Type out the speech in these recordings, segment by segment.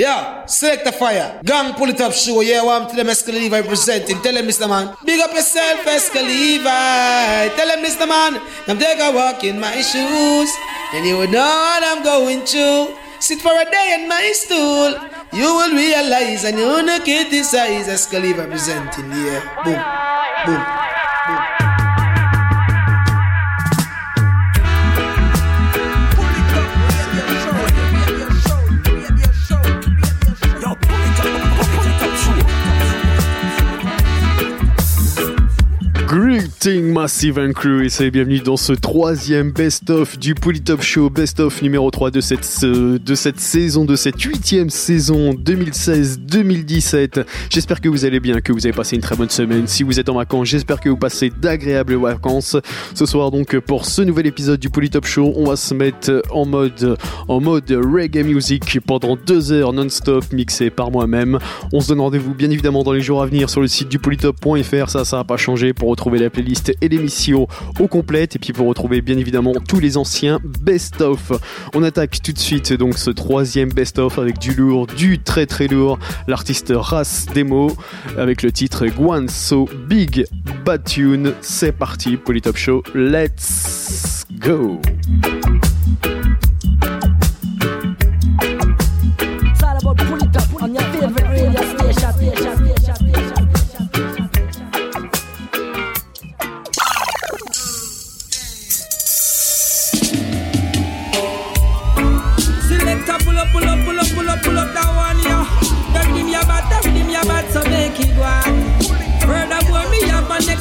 Yeah, select the fire. Gang pull it up, show. Yeah, I'm to them Escaliva representing. Tell them, Mr. Man. Big up yourself, Escaliva. Tell them, Mr. Man. I'm take a walk in my shoes. And you would know what I'm going through. Sit for a day in my stool. You will realize and you'll not criticize Escaliva representing. Yeah, boom, boom. Greeting Massive and Crew et c'est bienvenue dans ce troisième best-of du Polytop Show, best-of numéro 3 de cette, de cette saison, de cette huitième saison 2016-2017. J'espère que vous allez bien, que vous avez passé une très bonne semaine. Si vous êtes en vacances, j'espère que vous passez d'agréables vacances. Ce soir donc pour ce nouvel épisode du Polytop Show, on va se mettre en mode, en mode reggae music pendant deux heures non-stop mixé par moi-même. On se donne rendez-vous bien évidemment dans les jours à venir sur le site du polytop.fr, ça ça n'a pas changé pour retrouver la playlist et l'émission au complète et puis pour retrouver bien évidemment tous les anciens best-of. On attaque tout de suite donc ce troisième best-of avec du lourd, du très très lourd, l'artiste Ras Demo avec le titre So Big Bad Tune. C'est parti, Polytop Show, let's go!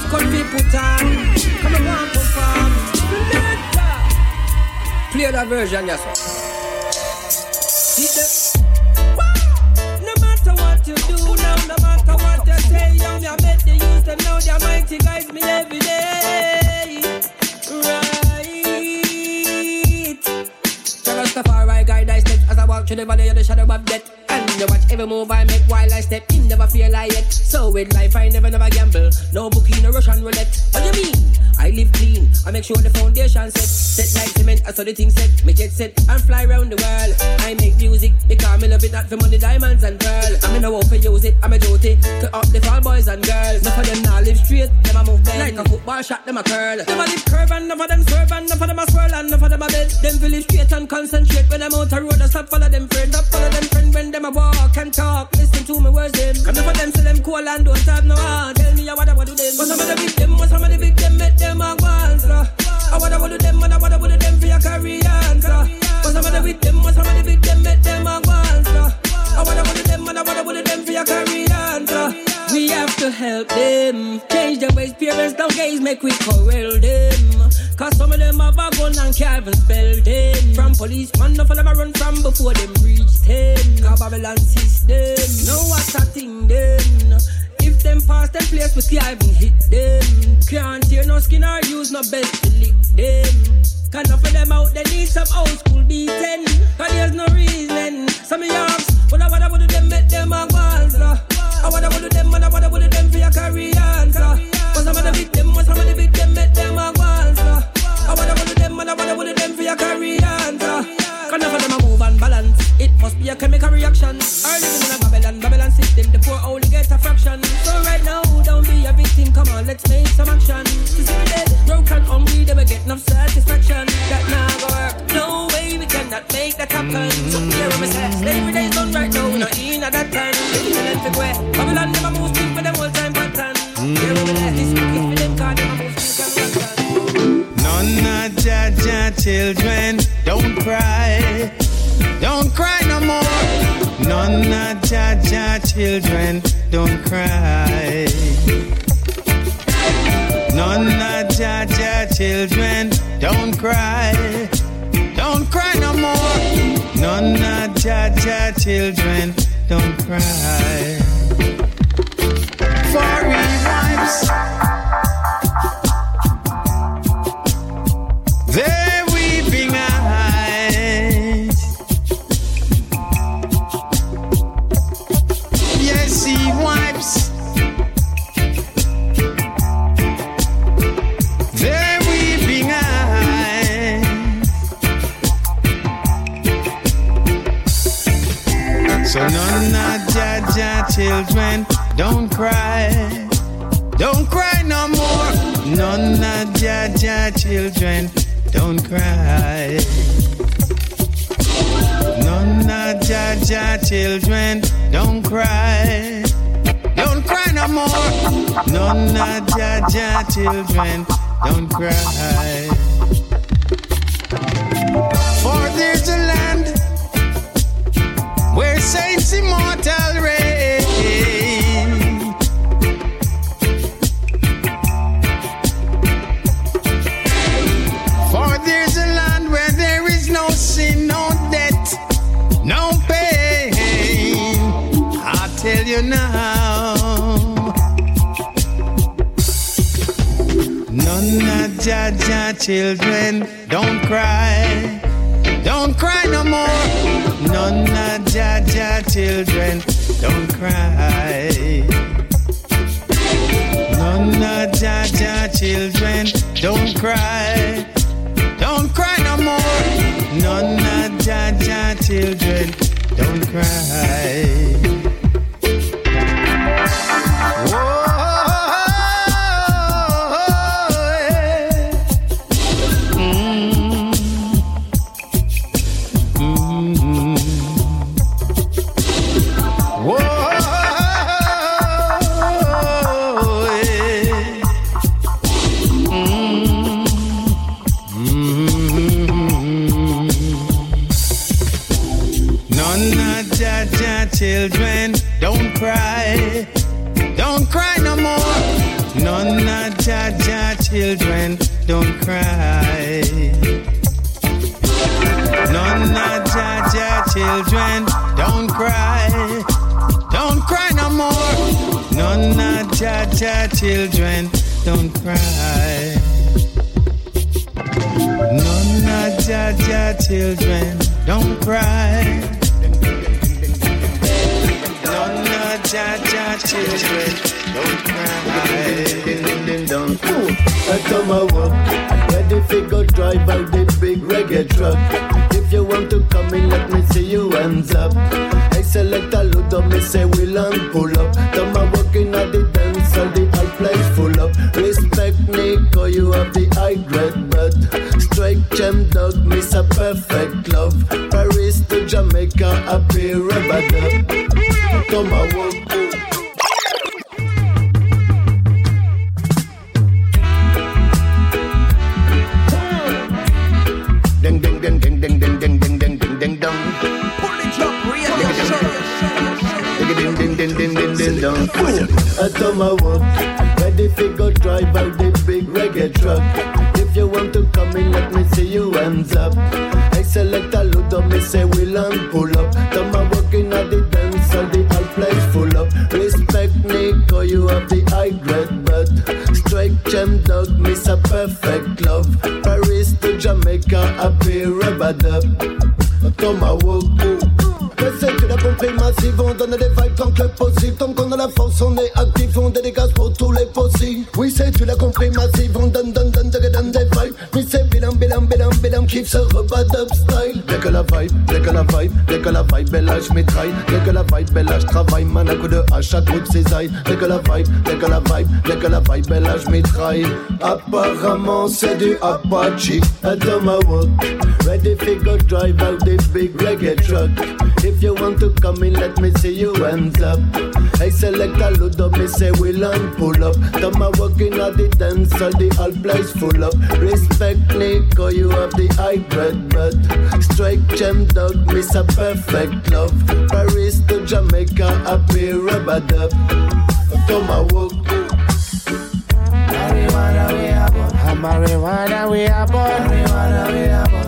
Cut fi put on. Come on, one perform. Play that version, yes sir. No matter what you do now, no matter what you say, young, I met the youth and now the mighty guys me every day. Right. Rastafari guide I step as I walk through the valley of the shadow of death. And you watch every move I make while I step in, never feel like it. So with life, I never, never gamble. No bookie, no Russian roulette. What you mean? I live clean. I make sure the foundation set. Set like cement, I saw the thing set. Make it set and fly around the world. I make music because me love it, not for money, diamonds and pearl. I'm in a war for use it, I'm a duty to up the fall boys and girls. Enough of them now live straight, them a move bend. Like a football shot, them a curl. Them a live curve and enough of them swerve and enough of them a swirl and enough of them a bend. Them feel straight and concentrate when I'm out the road. I stop follow them friend, up follow them friend when them a walk and talk. Listen to me words them. Come for them, say them cool and don't have no heart. Tell me what I want to do them. But some of the big them, but some of the big them make them a answer. I what I want do them, what I to do them for your career. But some of the big them, but some of the big them make them a answer. I what I want to them, what I want to them for your career. We have to help them change their ways. Parents don't gaze, make we corral them. Cause some of them have a gun and can't even. From police, man, of them run from before them reach them. Cause Babylon system, know what's a thing then. If them pass them place, we can't hit them. Can't tear no skin or use no belt to lick them. Cause enough of them out, they need some old school beating. Cause there's no reason. Some of y'all, what I would have them make them a answer. Uh. I would have them, and I would have them for your career answer. But some of the big them, what some of the big them make them a answer. Be a chemical reaction. Or living in a Babylon, Babylon system, the poor only get a fraction. So right now, don't be a victim, come on, let's make some action. To see dead, broken, hungry, they will get enough satisfaction. That now work. No way we cannot make that happen. So here we say, slavery days done right now, we're not in at that time. Living in way, Babylon never moves, for them all time pattern. Here we let this speak for them, cause them a move, think and None of Jah children, don't cry, of Jah children, don't cry. Of Jah children, don't cry, don't cry no more. Of Jah children, don't cry. For wives. Children, don't cry. Don't cry no more. None of Jah Jah children, don't cry. None of Jah Jah children, don't cry. Don't cry no more. None of Jah Jah children, don't cry. For there's a land where saints immortal reign. Of Jah Jah children, don't cry. Don't cry no more. None of Jah Jah children, don't cry. None of Jah Jah children, don't cry. Don't cry no more. None of Jah Jah children, don't cry. Children, don't cry. None of Jah Jah children, don't cry. Don't cry no more. None of Jah Jah children, don't cry. None of Jah Jah children, don't cry. Of Jah Jah children, don't cry. I come a walk, ready fi go drive out the big reggae truck. If you want to come in, let me see you hands up. I select a load of me say we'll and pull up. Come a walking at the dance, all the whole place full up. Respect Nico, you have the high grade, but strike gem dog, miss a perfect love. Paris to Jamaica, happy rubber dub. Come a walk. Ding ding ding ding ding ding ding ding ding ding ding dong. Ding ding ding ding ding ding dong. I told my walk, ready fi go drive out the big reggae truck. If you want to come in, let me see you hands up. I select a load of me say we'll and pull up. Come my walking at the dance, all the whole place full up. Respect Nico, you have the high grade, but strike gem dog, miss a perfect love. Paris to Jamaica, happy rubber dub. Mais c'est que la compris massive, on donne des vibes tant que possible. Tant qu'on a la force, on est actif, on dégage pour tous les possibles. Oui, c'est tu l'as compris massive, on donne, bilan, bilan, kiff ce repas dub style. Dès que la vibe, dès que la vibe, dès que la vibe, belle je mitraille. Dès que la vibe, belle je travaille, man, à coup de hache, à coup de cisaille. Dès que la vibe, dès que la vibe, dès que la vibe, belle je mitraille. Apparemment, c'est du Apache. I do my work, ready go drive out this big reggae truck. If you want to come in, let me see you hands up. I select a load up, me say we'll and pull up. Come a working at the dance, all the whole place full up. Respect Nico, you have the high bread, but strike gem dog, miss a perfect love. Paris to Jamaica, happy rubber dub. Come a walk. Ah, marijuana we are born. Marijuana we are born.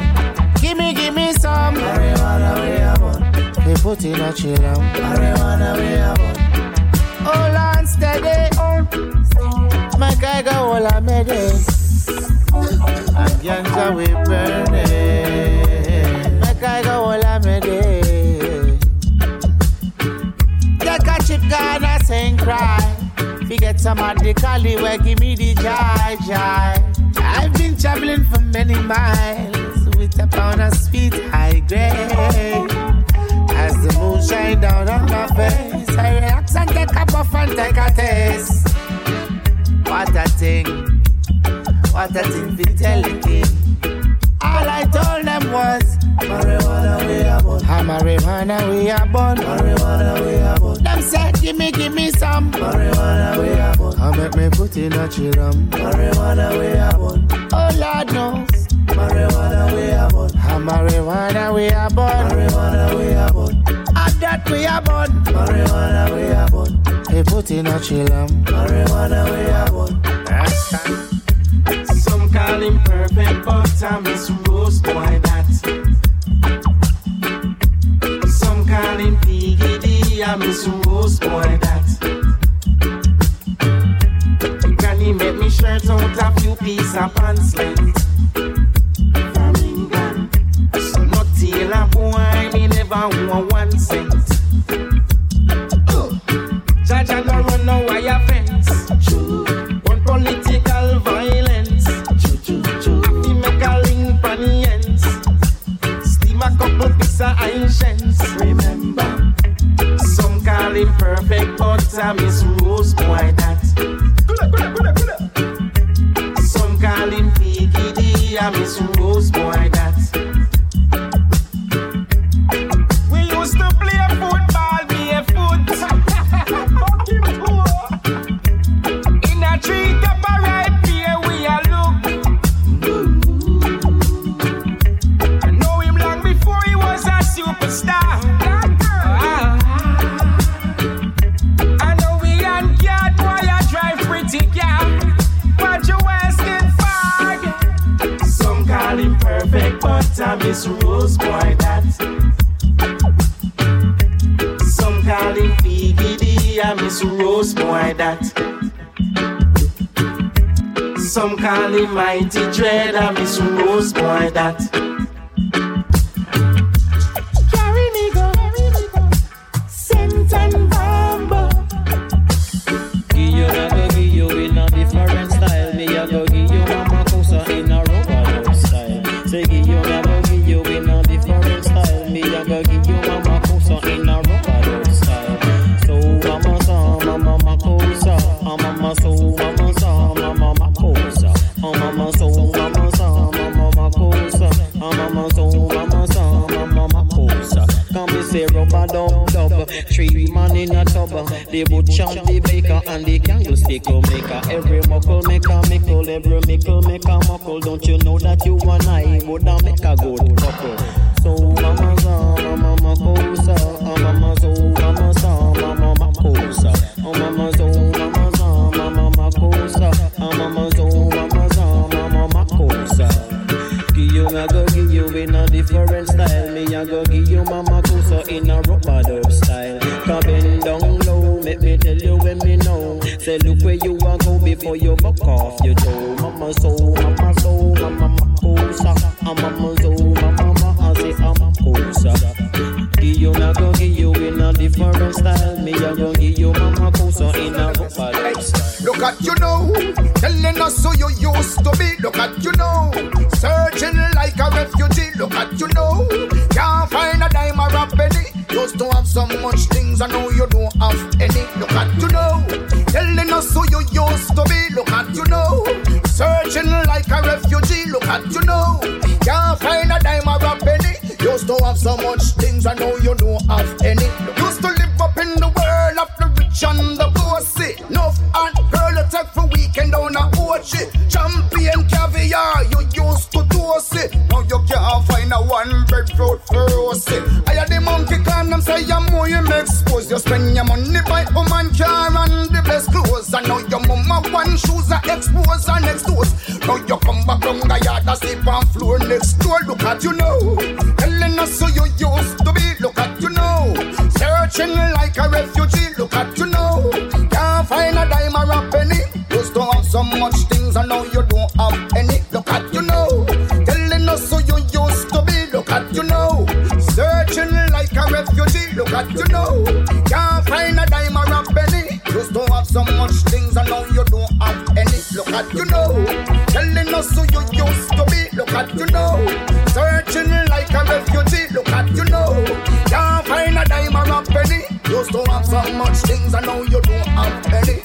Gimme, gimme some. Marijuana we are born. We put in a chill out. Marijuana we are born. Hold on steady. My guy go all I made it. And ganja we burning. My guy go all I made it. Take a chip, Ghana, sing cry. We get some of the Cali where give me the joy, joy. I've been traveling for many miles with a pound of sweet high grade. As the moon shine down on my face, I relax and take a puff and take a taste. What a thing, what a thing to tell the king. All I told them was marijuana we are born. Ah, marijuana we are born. Marijuana we are born. Them said give me, give me some marijuana we are born. I make me put in a chill Marijuana we are born. Oh Lord knows marijuana we are born. Ah, marijuana we are born. Marijuana we are born. And that we are born. Marijuana we are born. They put in a chill Marijuana we are born. Some call him perfect, but I miss Rose boy that. Some call him Piggy I miss Rose boy that. Granny make me shirt out a few pieces of pants. Taylor boy, me never want one cent. things and now you don't have any. Look at you now, telling us who you used to be. Look at you now, searching like a refugee. Look at you now, can't find a dime or a penny. Used to have so much things and now you don't have any. Look at you now, telling us who you used to be. Look at you now, searching like a refugee. Look at you now, can't find a dime or a penny. Used to have so much things and now you don't have any.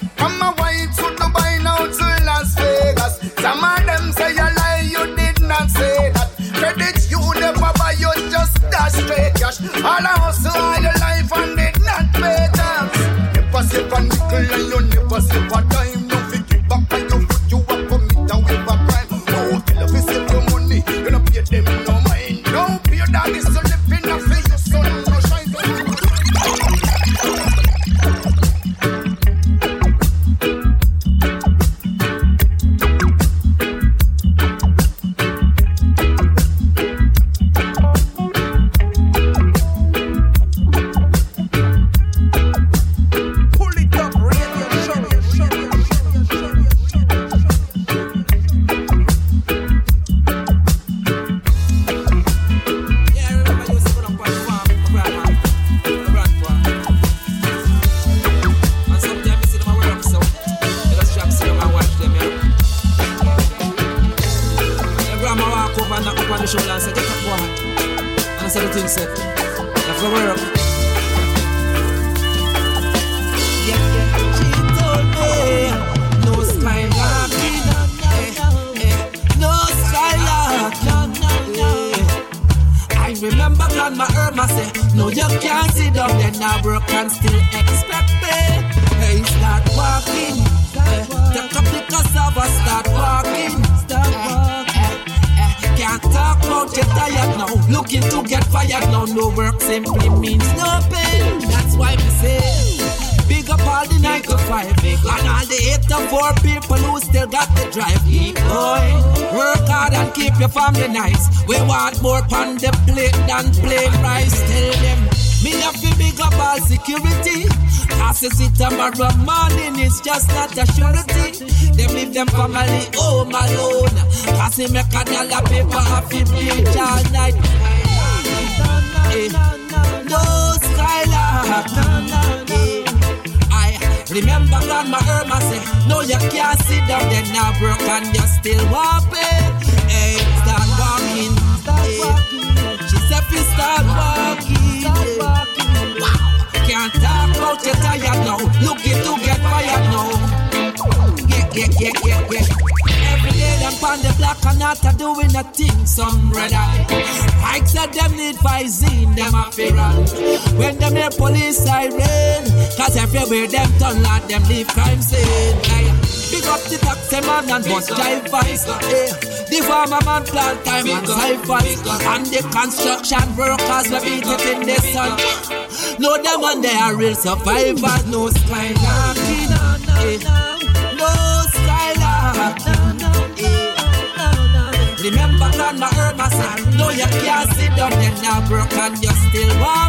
Eh, the farmer man plant time and siphons And the construction workers will beat it in the sun. No, them and they are real survivors. No skylarking. Eh, no skylarking. Eh, remember grandma Irma son No, you can't sit down, you're not broken, you still walk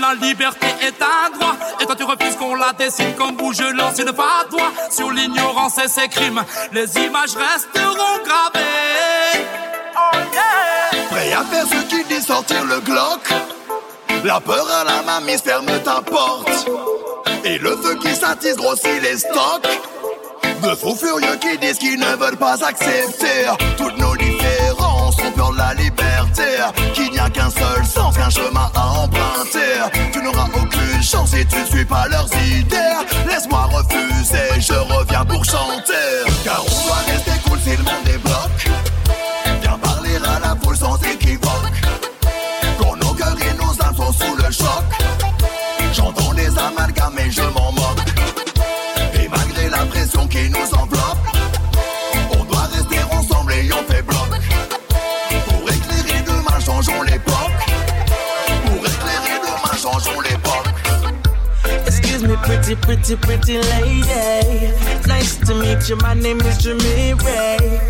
la liberté est un droit. Et quand tu refuses qu'on la dessine comme bouge, lance une fatwa sur l'ignorance et ses crimes. Les images resteront gravées. Oh. Prêt à faire ce qui dit sortir le Glock? La peur à la mamie ferme ta porte. Et le feu qui s'attise grossit les stocks. De faux furieux qui disent qu'ils ne veulent pas accepter toute qu'il n'y a qu'un seul sens, qu'un chemin à emprunter. Tu n'auras aucune chance si tu ne suis pas leurs idées. Laisse-moi refuser, je reviens pour chanter. Car on doit rester cool si le monde. Pretty, pretty, pretty lady. Nice to meet you. My name is Jimmy Ray.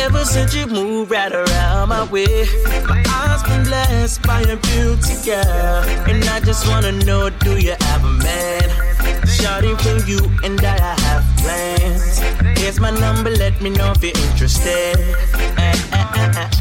Ever since you moved right around my way, my eyes been blessed by a beauty girl. And I just wanna know, do you have a man? Shawty for you and I, I have plans. Here's my number, let me know if you're interested.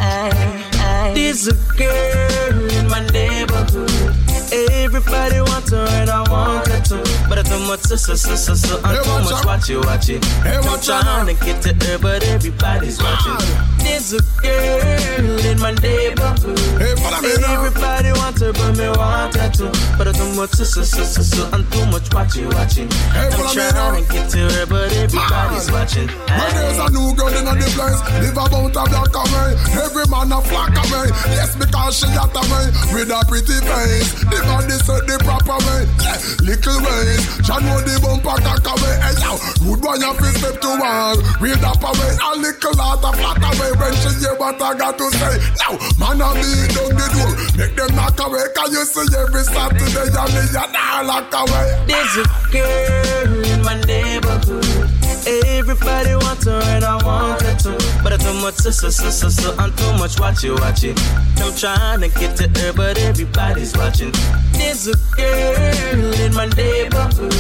Ay. There's a girl in my neighborhood. Everybody wants her and I want her too. But I too much, so, so, so, so, so. I'm too much, watch it, watch it. I'm trying to get to her, but everybody's watching. There's a girl in my neighborhood. Everybody wants her, but me want her too. But I too much, so, so, so, so, so. I'm too much, watch it, watching. I'm trying to get to her, but everybody's ah. watching. When there's a new girl in the place, live about a black away. Every man a flock away. Yes, because she got away with a pretty face. The body set the proper way. Yeah, little ways. She know the bumper cock away. Hey, yo, boy, you feel step to one. Real up away. A little lot of flat away when she hear what I got to say. Now, man, I be down the door. Make them knock away. Can you see every Saturday? And me, you not lock away. There's a girl in my neighborhood. Everybody wants her and I want her too. But I too much, so, so, so, so. I'm too much, watch it, watch it. I'm trying to get to her, but everybody's watching. There's a girl in my neighborhood.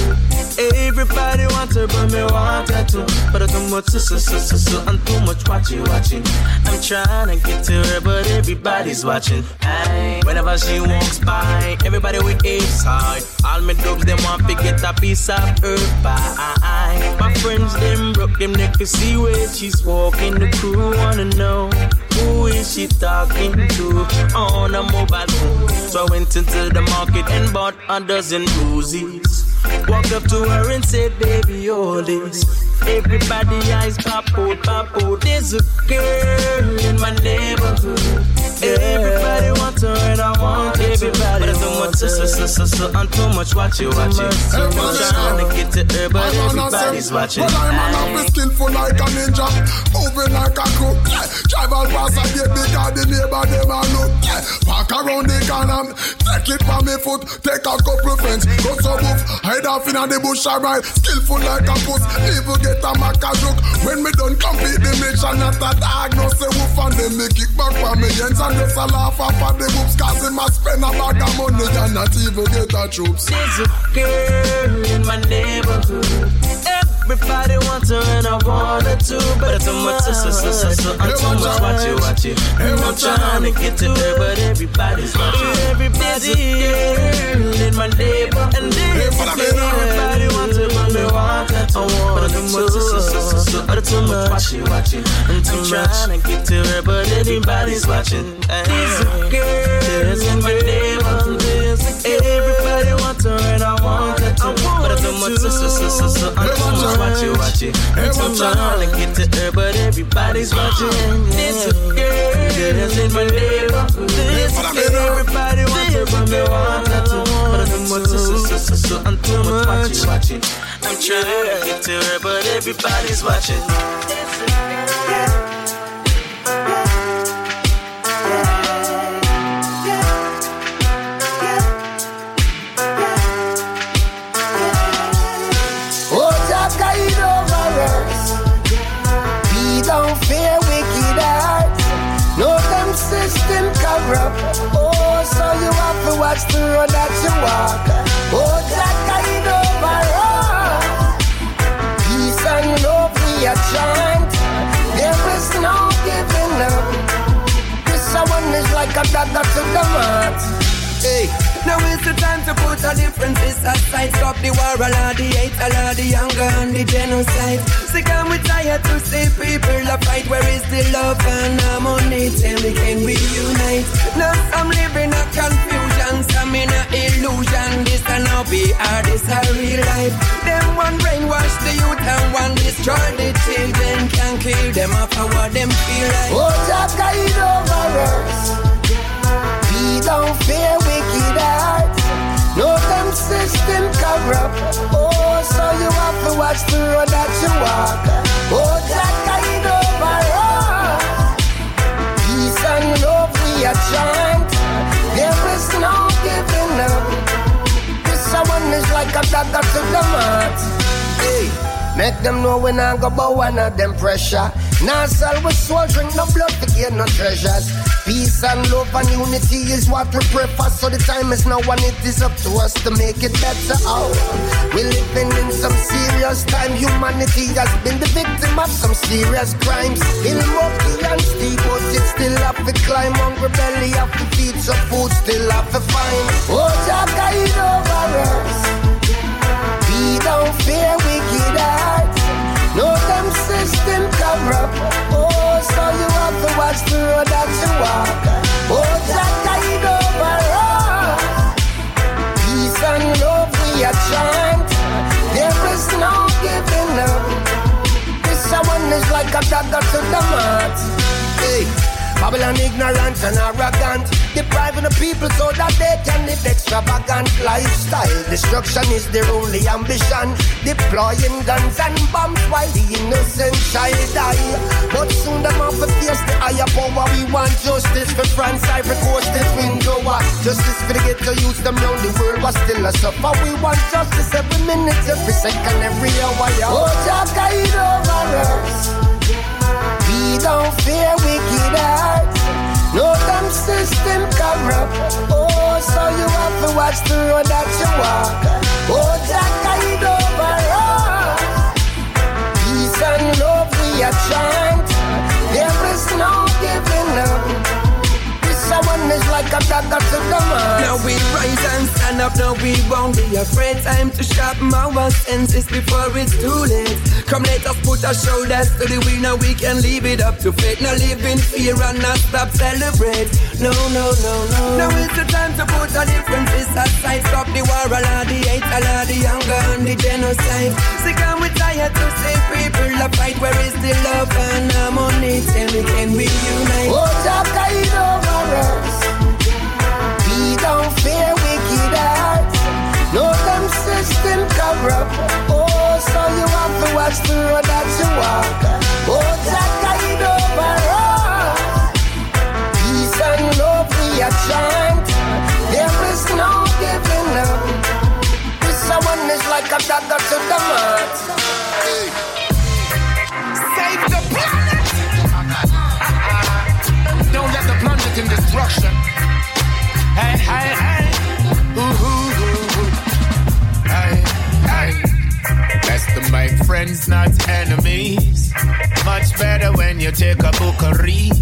Everybody wants her, but me want her too. But I too much, so, so, so, so. I'm too much, watch it, watching. I'm trying to get to her, but everybody's watching. Aye. Whenever she walks by, everybody with a side. All my dogs, them want to get a piece of her pie. My friends, them broke them neck to see where she's walking. The crew wanna know who is she talking to on a mobile phone. So I went into the market and bought a dozen roses. Walked up to her and said, baby, all this. Everybody eyes pop out, pop out. There's a girl in my neighborhood. Everybody wants her and I want everybody. But I too much, so, so, so, so, so, I'm too much, watch it, watch it. I'm trying to get to her, but everybody's watching. Well, I'm an office skillful like a ninja, moving like a crook. Yeah. Drive all past and get bigger, the neighbor them a look. Yeah. Park around the corner, take it from me foot, take a couple friends, go so move, hide off in the bush, alright. Skillful like a puss, even get a maca joke. When me done complete the mission, not a dog, no say woof and them me kick back from me ends and just a laugh off of the whoops, cause him a spend a bag of money and not even get a troops. There's a girl in my neighborhood. Everybody wants her and I want her too, but it's too much, so, so, so, so, so. I'm too much, watch it, watch it. I'm trying to get to her, but everybody's watching. Everybody's a girl in my neighborhood. And everybody wants her, want her too. But it's too. But too much, watch it, watch it. I'm trying to get to her, but everybody's watching. There's a girl in my neighborhood. Everybody wants her and I want her too. But it's too much. I'm too much, watch it, watch it. I'm too trying to get to her, but everybody's watching. There's a girl that's in my neighborhood. Everybody wants her, but me want her too. But it's too much. I'm too much, watch it, watch it. I'm trying to get to her, but everybody's watching. Now is the time to put our differences aside. Stop the war, allow the hate, allow the hunger and the genocide. Sick and we tired to see people fight. Where is the love and harmony? Tell me, can we unite? Now I'm living a confusion, some in a illusion. This cannot be our, this a real life. Them one brainwash the youth and one destroy the children. Can't kill them for what them feel like. Oh, Jah, guide over us. Don't fear wicked hearts. No, them system corrupt. Oh, so you have to watch the road that you walk. Oh, Jah, guide over us. Peace and love we are chant. There is no giving up. This one is like a dagger to the mat. Hey. Make them know when I go bow one of them pressure. Now sell with soul, drink no blood to gain no treasures. Peace and love and unity is what we prefer. So the time is now and it is up to us to make it better. Oh, we're living in some serious time. Humanity has been the victim of some serious crimes. In Murphy and Steamboat, it still have to climb. Hungry belly have to feed so food, still have to find. Oh, Jah guide over the mat. Hey. Babylon ignorant and arrogant, depriving the people so that they can live extravagant lifestyle. Destruction is their only ambition, deploying guns and bombs while the innocent child die. But soon them have to face the higher power. We want justice for France, Ivory Coast, this window. Justice for the ghetto youth, them round the world was still a suffer. We want justice every minute, every second, every hour. Oh, Jah guide over us. Don't fear wicked hearts. No damn system corrupt. Oh, so you have to watch the road that you walk. Oh, Jah, guide over us. Peace and love we are chant. There is no giving up. Is like a dagger to the man. Now we rise and stand up. Now we won't be afraid. Time to sharpen our senses before it's too late. Come let us put our shoulders to the wheel. Now we can leave it up to fate. Now live in fear and not stop celebrate. No, no, no, no. Now it's the time to put our differences aside. Stop the war, allow the hate, allow the hunger and the genocide. Sick and we tired to see people a fight. Where is the love and harmony? Tell me, can we unite? Oh, Jah guide over corrupt. Oh, so you have to watch the road that you walk. Oh, Jah guide over us. Peace and love we are chant. There is no giving up. This one is like a dagger to the mat. Save the planet! Don't let the planet in destruction. Hey, hey, hey. Best to friends, not enemies. Much better when you take a book and read.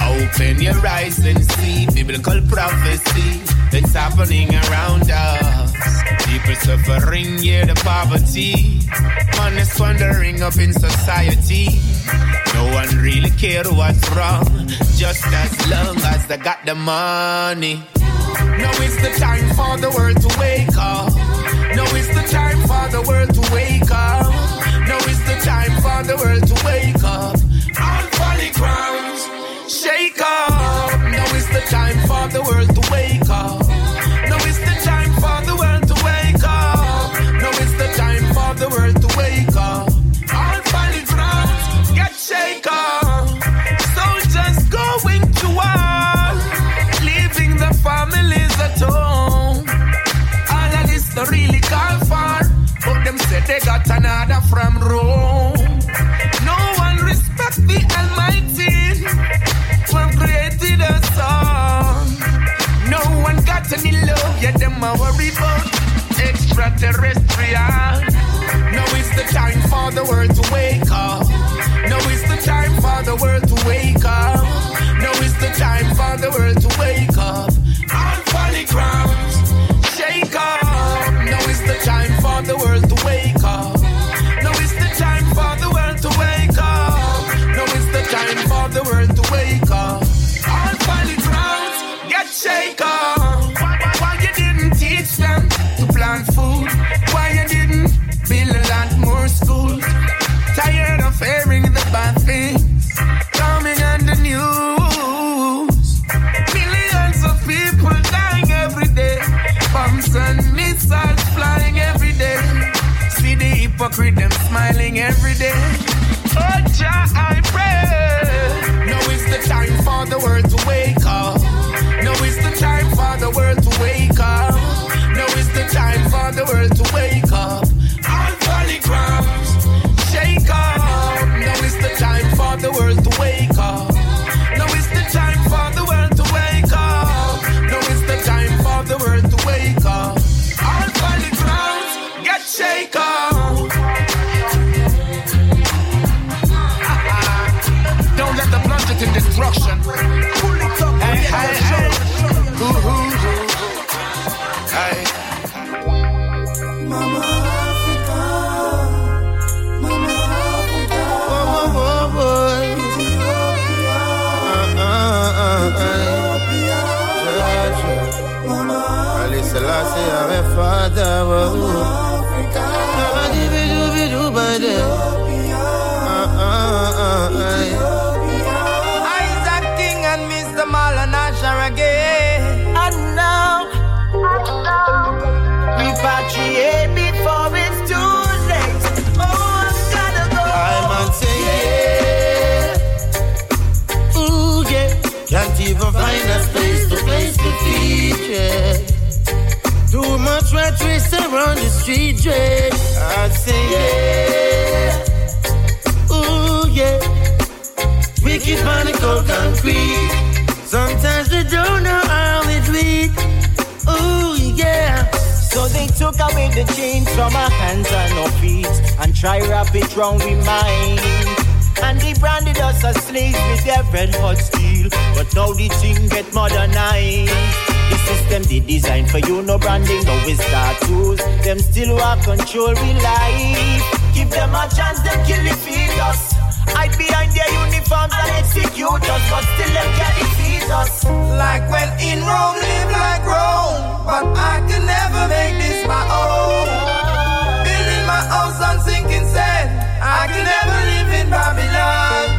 Open your eyes and see biblical prophecy that's happening around us. People suffering, yeah, the poverty. Man is wandering up in society. No one really care what's wrong, just as long as they got the money. Now is the time for the world to wake up. Now is the time for the world to wake up. Now is the time for the world to wake up. All folly grounds, shake up. Now is the time for the world to wake up. They got another from Rome. No one respect the Almighty, who created us all. No one got any love, yet them a worry about extraterrestrial. Now it's the time for the world to wake up. Now it's the time for the world to wake up. Dubade, uh, uh, uh, uh, Isaac King and Mr. Marlon Asher again. And now, repatriate before it's too late. Oh, I'm gonna go. I'm on say yeah. Ooh yeah. Can't even find a space to place to feed yeah. Too much rat race around the street, yeah. I say yeah. Ooh yeah. Wicked money cold concrete. Sometimes they don't know how it read. Ooh yeah. So they took away the chains from our hands and our feet and try wrap it round with mine. And they branded us as slaves with their red hot steel. But now the thing get modernized. The system they design for you, no branding, no with tattoos. Them still want control we life. Give them a chance, them kill the feed us. Hide behind their uniforms and execute us, but still them can defeat us. Like when in Rome, live like Rome. But I can never make this my own. Building my house on sinking sand. I can never live in Babylon.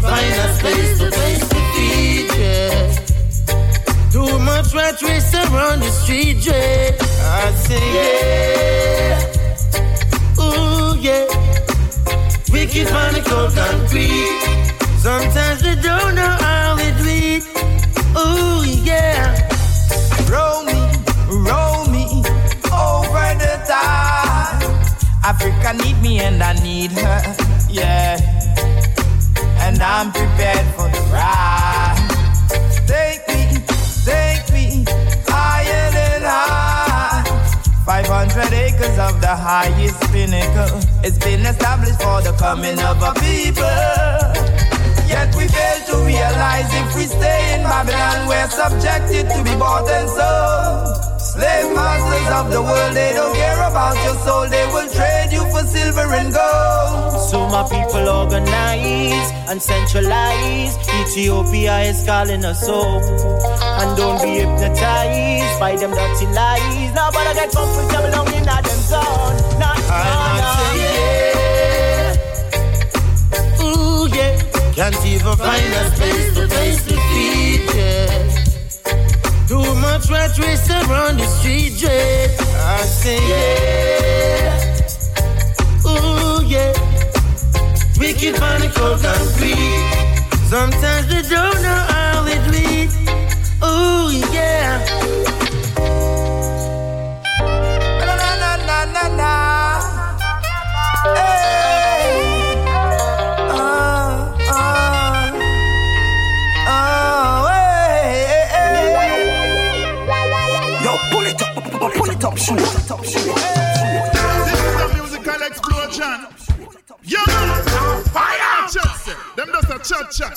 Find a space to place to feed. Too much rat race around the street, yeah. I say yeah. Ooh yeah. Wicked money cold concrete. Sometimes they don't know how it read. Ooh yeah. Roll me, roll me over the tide. Africa need me and I need her, yeah. And I'm prepared for the ride. Take me, take me higher than high. 500 acres of the highest pinnacle. It's been established for the coming of a people. Yet we fail to realize if we stay in Babylon, we're subjected to be bought and sold. Slave masters of the world, they don't care about your soul, they will trade you for silver and gold. So my people organize and centralize. Ethiopia is calling us home. And don't be hypnotized by them dirty lies. Now, but I get comfortable long in them zone. Not, I'm not, say yeah. Ooh yeah. Can't even find a space to place to feed yeah. Too much rat race around the street, yeah. I say yeah. Ooh yeah. Wicked money cold concrete. Sometimes they don't know how it reads. Ooh yeah. Na na na na na na. Hey. top shoot. Top shoot. This is a musical explosion. Young fire. Chelsea. Them just a chat chat.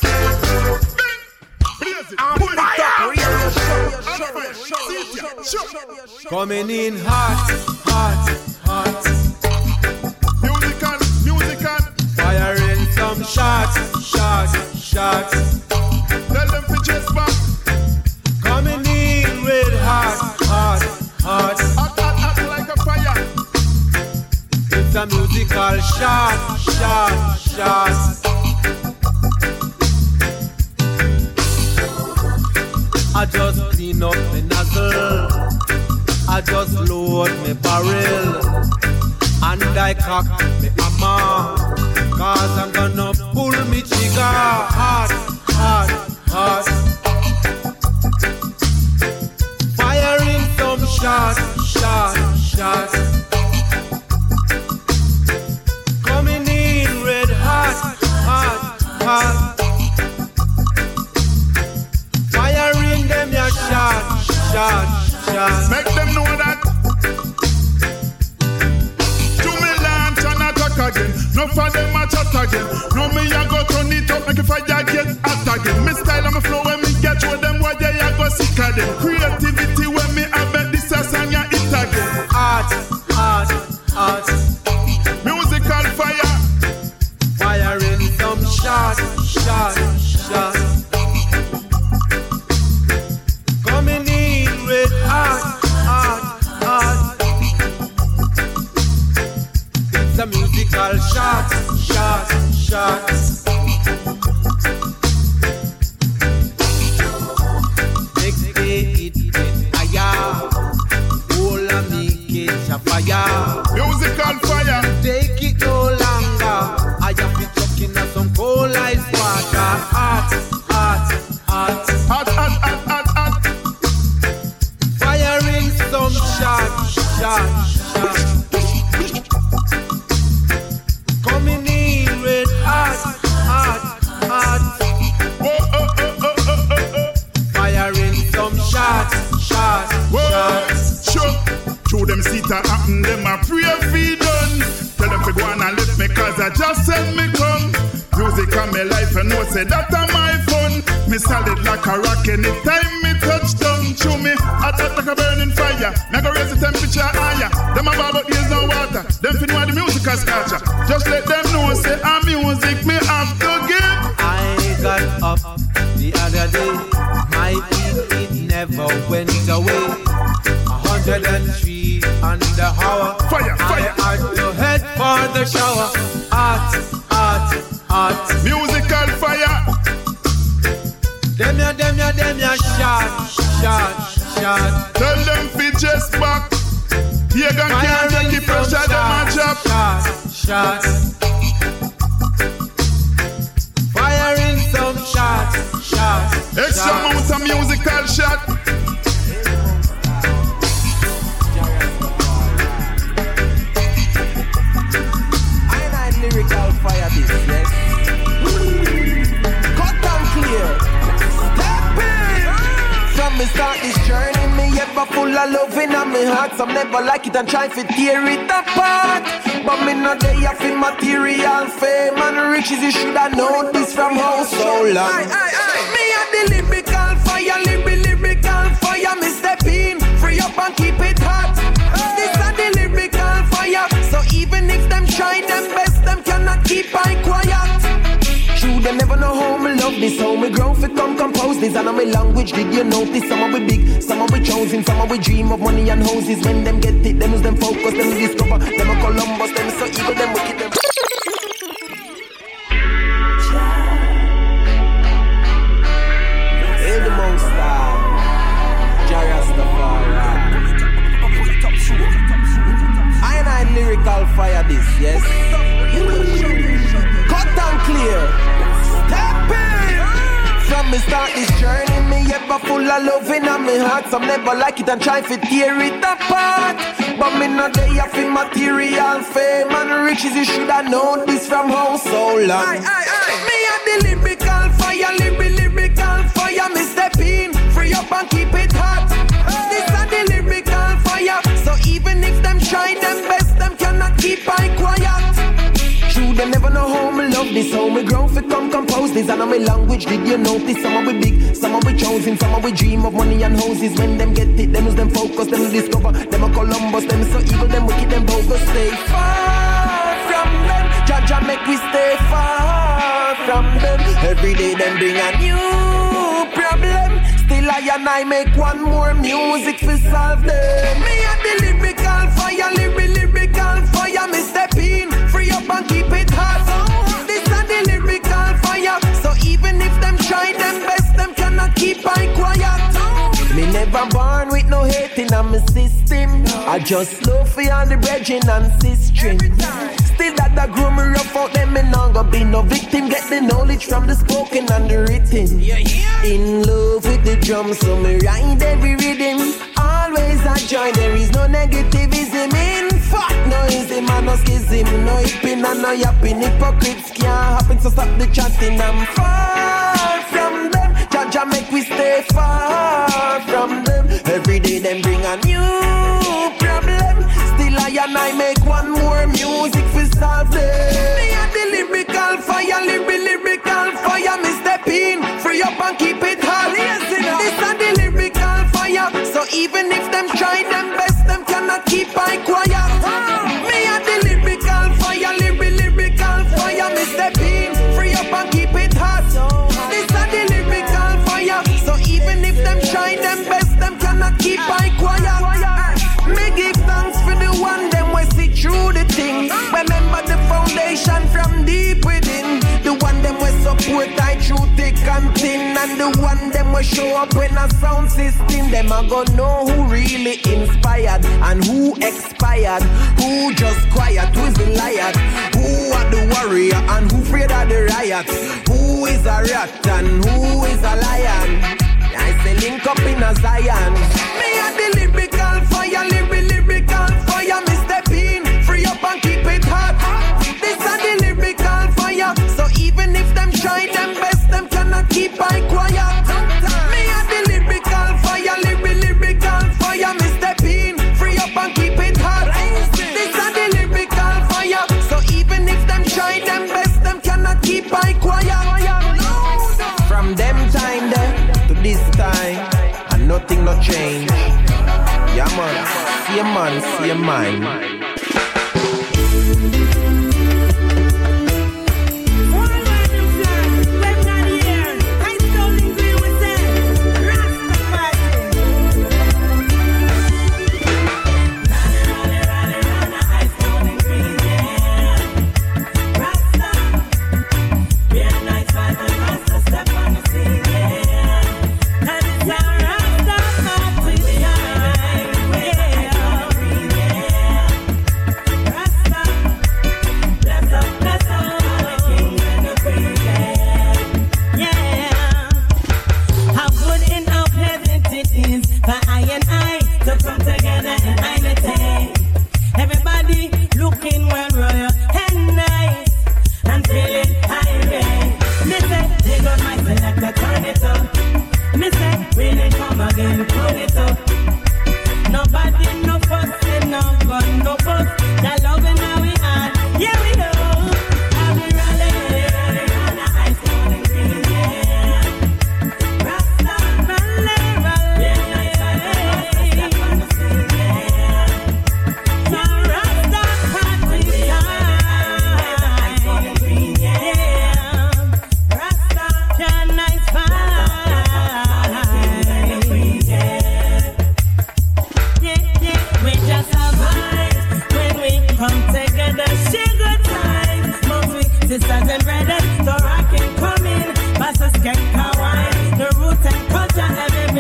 Coming in hot, hot, hot. Musical, musical. Firing some shots, shots, shots. call shot, shot, shot. I just clean up my nozzle. I just load my barrel. And I cock my hammer. Cause I'm gonna pull me trigger hard, hard, hard. Firing some shots, shots, shots. Josh, Make them know that. To me land turn a talk again. No for them a chat again. No me a go turn it up, make a fire get hot again. Me style and my flow when me get with them, why they a go sick of them. Creativity shot. And I make one more music to solve them. Me and the lyrical fire, lyrical, lyrical fire. Me step in, free up and keep it hot. This and the lyrical fire. So even if them try them best, them cannot keep I quiet. Me never born with no hate in my system. I just love for all the brethren and sisters. Still that the groom rough out them, me not gonna be no victim. Get the knowledge from the spoken and the written. In love with the drum, so me ride every rhythm. Always a joy, there is no negativism in. Fuck noisy, man, no schism, no hipping and no yapping. Hypocrites can't happen, so stop the chatting. I'm them. Jah Jah make we stay far from them. Every day them bring a new problem. Still I and I make one more music for solve them. Me and the lyrical fire, lyrical, lyrical fire. Me step in, free up and keep it hot. This and the lyrical fire. So even if them try them best, them cannot keep I quiet. Support I through thick and thin. And the one them we show up when a sound system. Them a go know who really inspired and who expired. Who just quiet, who is the liar. Who are the warrior and who afraid of the riot. Who is a rat and who is a lion. I say link up in a Zion. Me and the nothing no change. Yeah man, same man, same mind.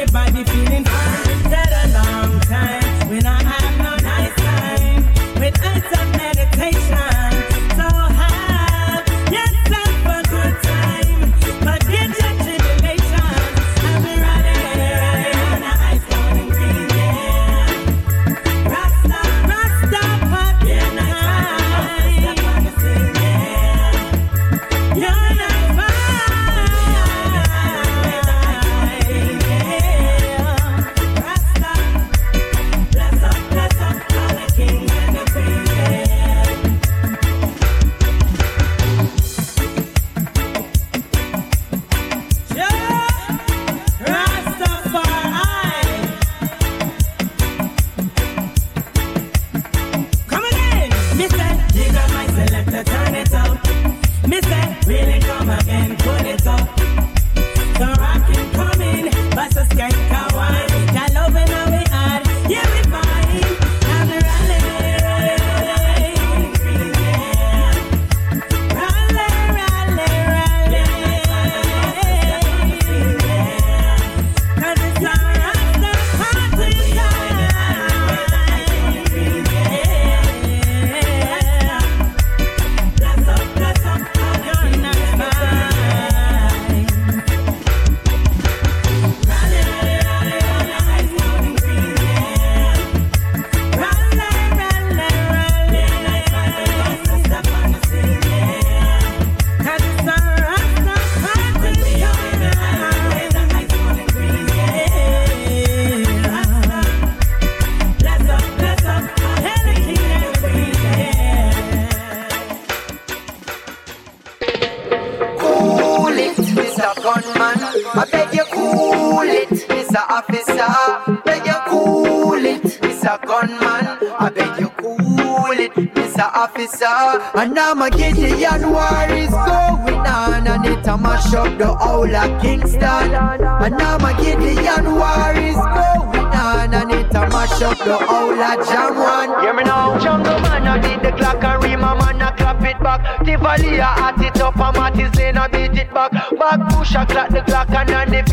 everybody feeling. And now my Gideon war is going on, and it a mash up the whole of Kingston. And now my Gideon war is going on, and it a mash up the whole of Jamdown. Hear me now, jungle man, I did the clock and Rema man, I clap it back. Tivoli, I at it up, and Matthews Lane, I beat it back. Back push, I clap the clock, and then the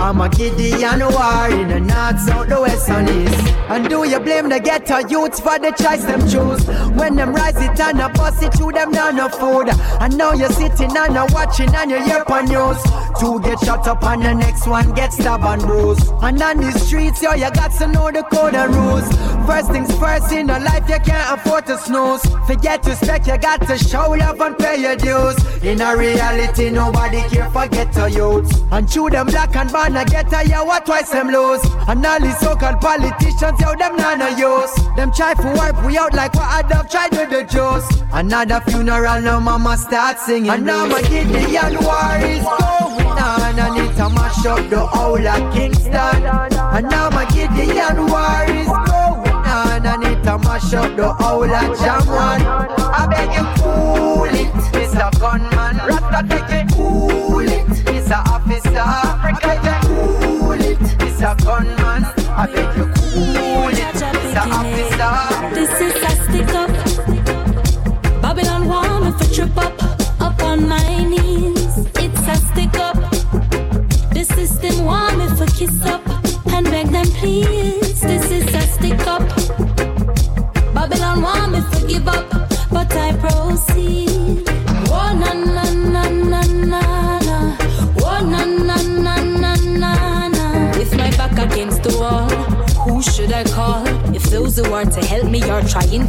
I'm a Gideon war in the north, south, the west, and east. And do you blame the ghetto youths for the choice them choose? When them rise it and a bust it to them, not no food. And now you're sitting and a watching and you hear on news. Two get shot up and the next one get stabbed and bruised. And on the streets, yo, you got to know the code and rules. First things first in a life, you can't afford to snooze. Forget to spec, you got to show love and pay your dues. In a reality, nobody care forget to youth. And chew them black and ban a get a yeah, what twice them lose. And all these so-called politicians, yo, them none use. Them try to wipe we out like what Adam tried with the Jews. Another funeral, no mama start singing. And now my Gideon war is going on, and it a mash up the whole of Kingston. And now my Gideon war is on, and mash up the whole of Jamdown. I beg you cool it, Mr. Gunman. Rasta take it cool it, Mr. Officer. Africa take cool it, Mr. Gunman.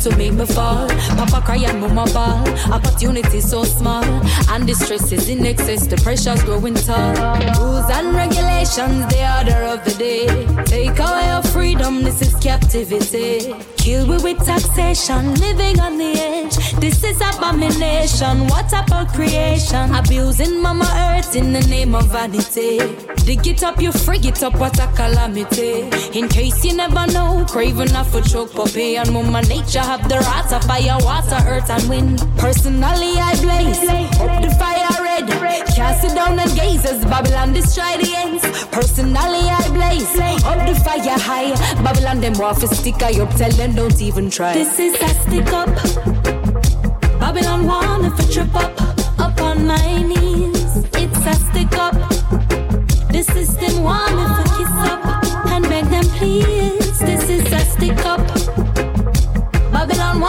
To make me fall. Papa cry and mama ball. Opportunity so small. And the stress is in excess. The pressure's growing tall. Rules and regulations, the order of the day. Take away our freedom, this is captivity. Kill we with taxation, living on the edge. This is abomination. What about creation? Abusing mama earth in the name of vanity. Dig it up, you frig it up, what a calamity. In case you never know, craving off a choke puppy and mama nature have the of fire, water, earth and wind. Personally, I blaze up the fire red. Cast it down and gaze as Babylon destroy the ends. Personally, I blaze up the fire high. Babylon them to stick I up, tell them don't even try. This is a stick up. Babylon want me for trip up, up on my knees. It's a stick up. The system kiss up and beg them please. This is a stick up. Babylon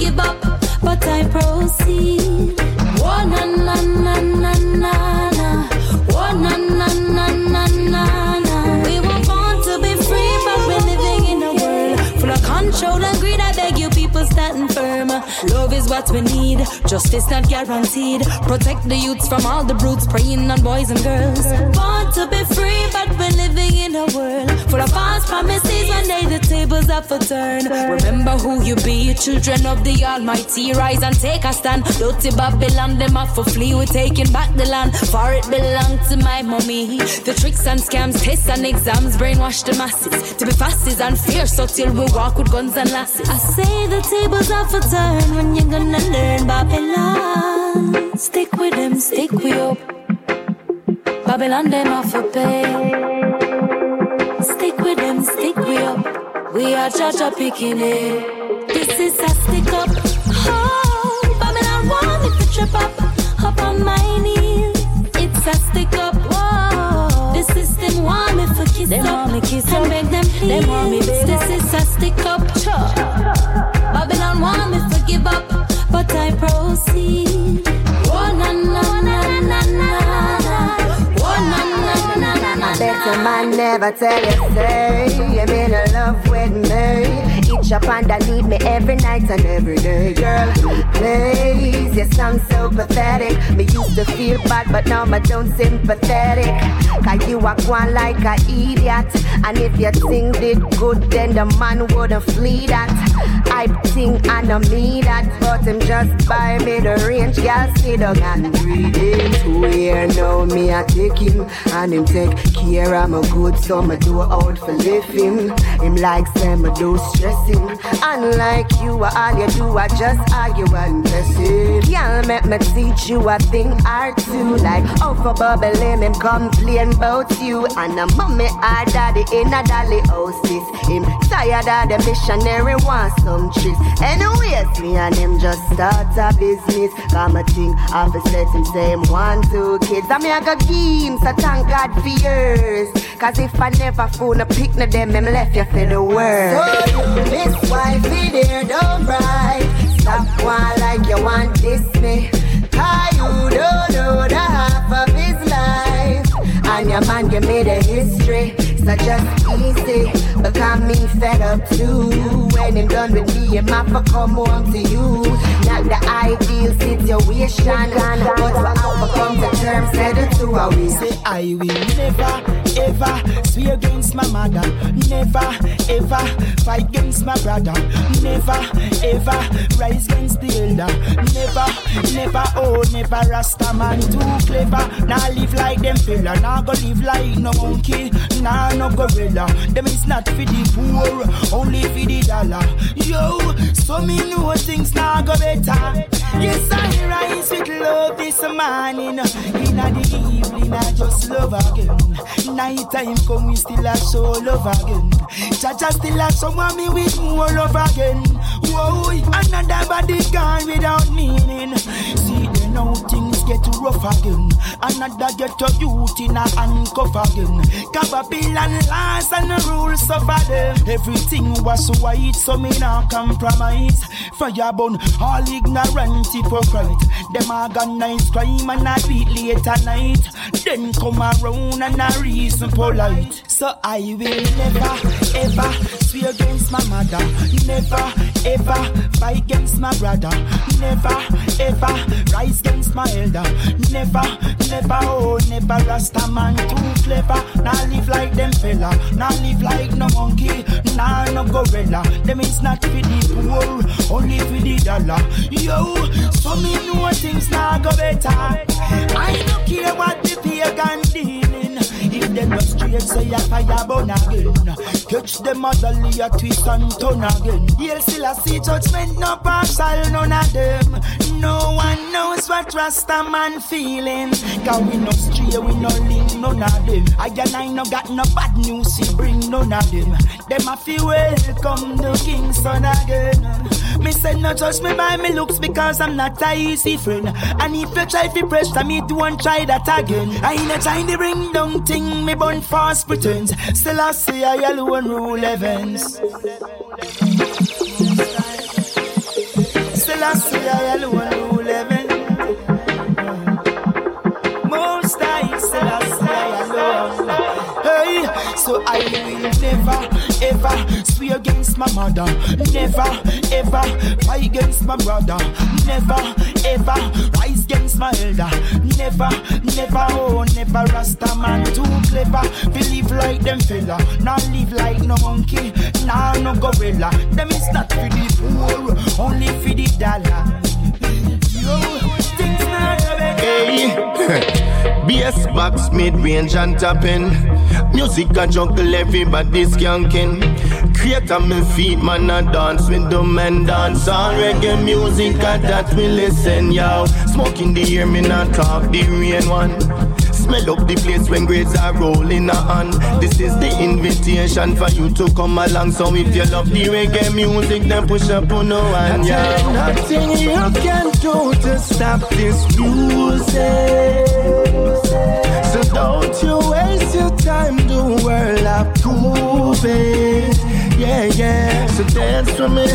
give up, but I proceed. Oh na na na na na. Love is what we need, justice not guaranteed. Protect the youths from all the brutes preying on boys and girls. Born to be free, but we're living in a world full of false promises. One day the tables have to turn. Remember who you be, children of the Almighty. Rise and take a stand. Dirty Babylon, them off for flee. We're taking back the land, for it belonged to my mommy. The tricks and scams, tests and exams brainwash the masses. To be fast is unfair, so till we walk with guns and lasses. I say the tables have to turn when you're gonna learn Babylon. Stick with them, stick with up. Babylon, them off for pay. Stick with them, stick with up. We are judge a picking it. This is a stick up. Oh, Babylon want me to trip up, up on my knees. It's a stick up. Whoa, the system want me for kiss them up. Want me kiss and beg them please. Them want me baby. This is a stick up. Babylon want me to but I proceed. Oh na na na na na. Oh na na na na na. Better man never tell you say I'm in love with me. Itch up underneath me every night and every day, girl. Please, you sound so pathetic. Me used to feel bad, but now I don't sympathetic. Cause you are going like a idiot. And if your thing did good, then the man wouldn't flee that. I think I know me that, but him just buy me the range, girl. See the and him. Two year now, me I take him, and him take care of my good, so me do out for living. him. Like say me do stress him. Unlike you, all you do, I just argue and it. Can't make me teach you a thing or two. Like, oh, for bubbling, him complain about you. And a mommy or daddy in a dolly houses. Him tired of the missionary, want some tricks. Anyways, me and him just start a business. Got my thing, fi set him same one, two kids. I mean, I got games, so thank God for yours. Cause if I never phone a pick no them, him left you for the world. So miss wifey there, don't cry. Stop one like you want this me. How you don't know the half of his life. And your man give me the history. So just easy, because me fed up too. When him done with me, him have to come home to you. Not the ideal situation, but we have to come to terms, two are we. Say I will never ever swear against my mother. Never ever fight against my brother. Never ever rise against the elder. Never, never, oh, never Rasta man too clever. Now live like them fella. Now go live like no monkey. Nah, no gorilla. Them is not for the poor, only for the dollar. Yo, so me know things now go better. Yes, I rise with love this morning. In the evening, I just love again. Night time come, we still a show love again. Jah Jah still a someone me with more love again. Whoa, another body gone without meaning. See, they know things get rough again. Another get a youth in a handcuff again. Babylon laws and the rules suffer them. Everything was white, so me not compromise. Fire burn all ignorant hypocrite. Them organize crime and I beat late at night. Then come around and I reason polite. So I will never ever swear against my mother. Never ever fight against my brother. Never ever rise against my Never, never, oh, never Rasta man too clever. Now live like them fella. Now live like no monkey. Nah, no gorilla. Them is not for the poor, only for the dollar. Yo, so me know things now go better. I don't care what the pagan dealing. Them no straight, say a fire burn again. Catch them motherly a twist and turn again. You'll still a see judgment, no partial, none of them. No one knows what Rasta man feeling. Cause we no stray, we no link, none of them. I and I no got no bad news, he bring none of them. Them a feel welcome the king's son again. Me say no judge me by me looks because I'm not a easy friend. And if you try to pressure me, don't try that again. I ain't trying to bring down thing, me burn false pretense. Still I say I alone rule events. Still I say I alone so I will never ever swear against my mother. Never ever fight against my brother. Never ever rise against my elder. Never, never, oh, never Rasta man too clever. Believe like them fella. Now live like no monkey. Nah, no gorilla. Them is not for the poor, only for the dollar. Hey. Bass box, mid range and tapping. Music a jungle, everybody skanking. Create on me feet, man, I dance with the men dance. All reggae music, and that we listen, yo. Smoking the air, me not talk the rain one. Smell up the place when grades are rolling on. This is the invitation for you to come along. So if you love the reggae music, then push up on no one, yeah. Nothing you can do to stop this music. So don't you waste your time, the world of grooving. Yeah, yeah. So dance for me,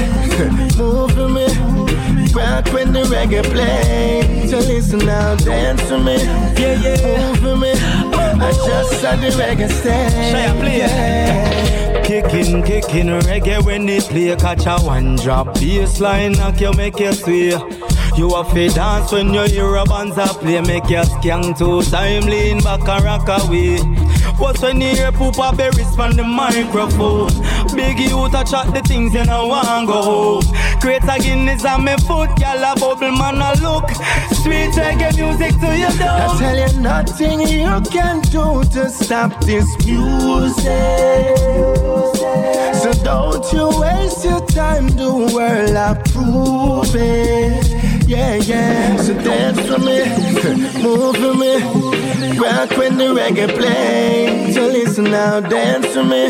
move for me. Rock when the reggae play. So listen now, dance for me, yeah, yeah. Move for me. I just saw the reggae stay. Yeah. Kick kicking, kicking reggae when it play. Catch a one drop bassline, knock you make you sway. You a fi dance when you hear a banza play, make you scan two time lean back and rock away. What's when you hear Poopa berries on the microphone? Big youth a chat the things you know want go. Create a Guinness on me foot, gyal a bubble man a look. Sweet reggae music to your dome. I tell you nothing you can do to stop this music. So don't you waste your time, the world approve it. Yeah, yeah. So dance for me, move for me, rock when the reggae play. So listen now, dance for me,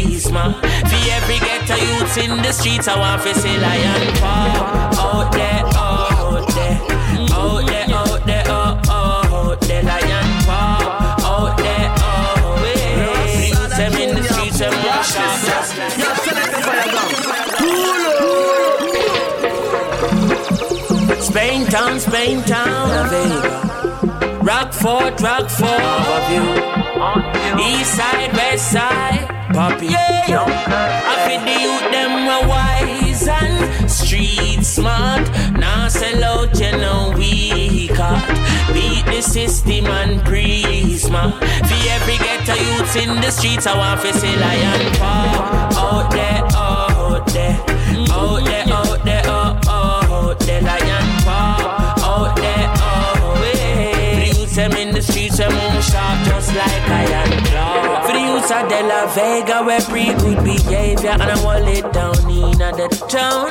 For every ghetto youths in the streets, I want to see lion paw out there, out there, out there, out there, oh, oh, the lion paw out there, oh, there. Youths them in the streets, them more sharp. Spain town, Spain town, Vega. Rockfort, Rockfort, of you. East side, west side, poppy. Yeah. I feel the youth them are wise and street smart. Now sell out, you know we caught. Beat the system and prisma. For every ghetto youths in the streets, I want to see lion paw. Out there, out there, out there, out there, oh, oh, out there, lion paw. Out there, oh, yeah. The youths them in the streets, them move sharp just like iron claw. Of De La Vega, where pre good behavior, and I want it down in the town.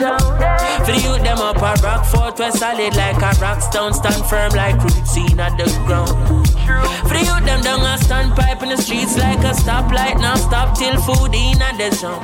For the youth, them up a Rockfort, we're solid like a rock stone, stand firm like roots in the ground. For the youth, them down a standpipe in the streets like a stoplight, non stop till food in at the zone.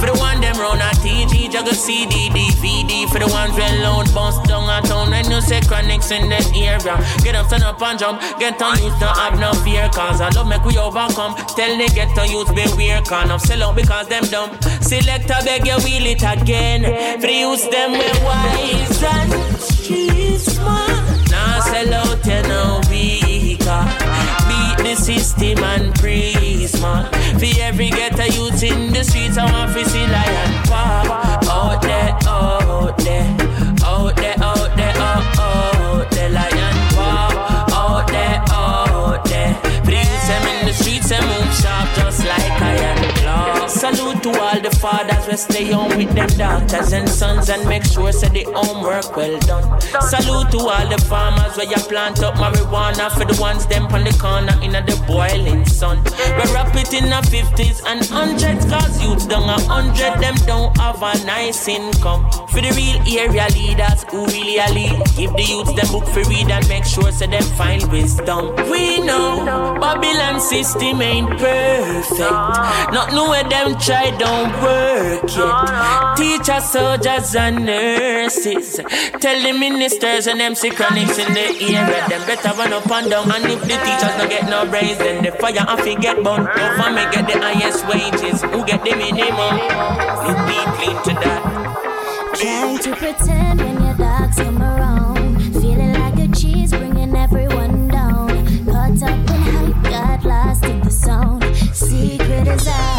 For the one, them round a TG, juggle CD, DVD. For the ones well loud, bounce down a town, and you say chronics in the area. Get up, stand up and jump, get on youth, don't have no fear, cause I love make we overcome. Tell the ghetto youth beware, can of sell out because them dumb. Select a beg you wheel it again. For the youth them we wise and street smart. Now sell out you know weaker. Beat the system and prisma. For every ghetto youth in the streets, I want to see lion pop. Out there, fathers we stay home with them daughters and sons and make sure say the homework well done. Salute to all the farmers where you plant up marijuana for the ones them on the corner in the boiling sun. We wrap it in the 50s and hundreds cause youths down a hundred them don't have a nice income. For the real area leaders who really a lead, give the youths them book for read and make sure say them find wisdom. We know Babylon system ain't perfect. Not know where them try don't work yet. Teachers, soldiers, and nurses. Tell the ministers and them sick chronics in the area. Them better run up and down. And if the teachers don't get no raise, then the fire and fi get burnt. No family get the highest wages. Who get the minimum? It be clean to that. Try to pretend when your dogs come around. Feeling like a cheese, bringing everyone down. Caught up in hype, got lost in the sound. Secret is out.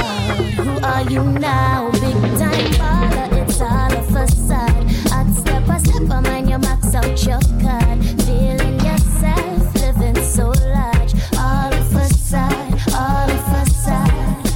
You now? Big time baller, it's all a facade. Hot step by step, I mind your max out your card. Feeling yourself, living so large. All a facade, all a facade.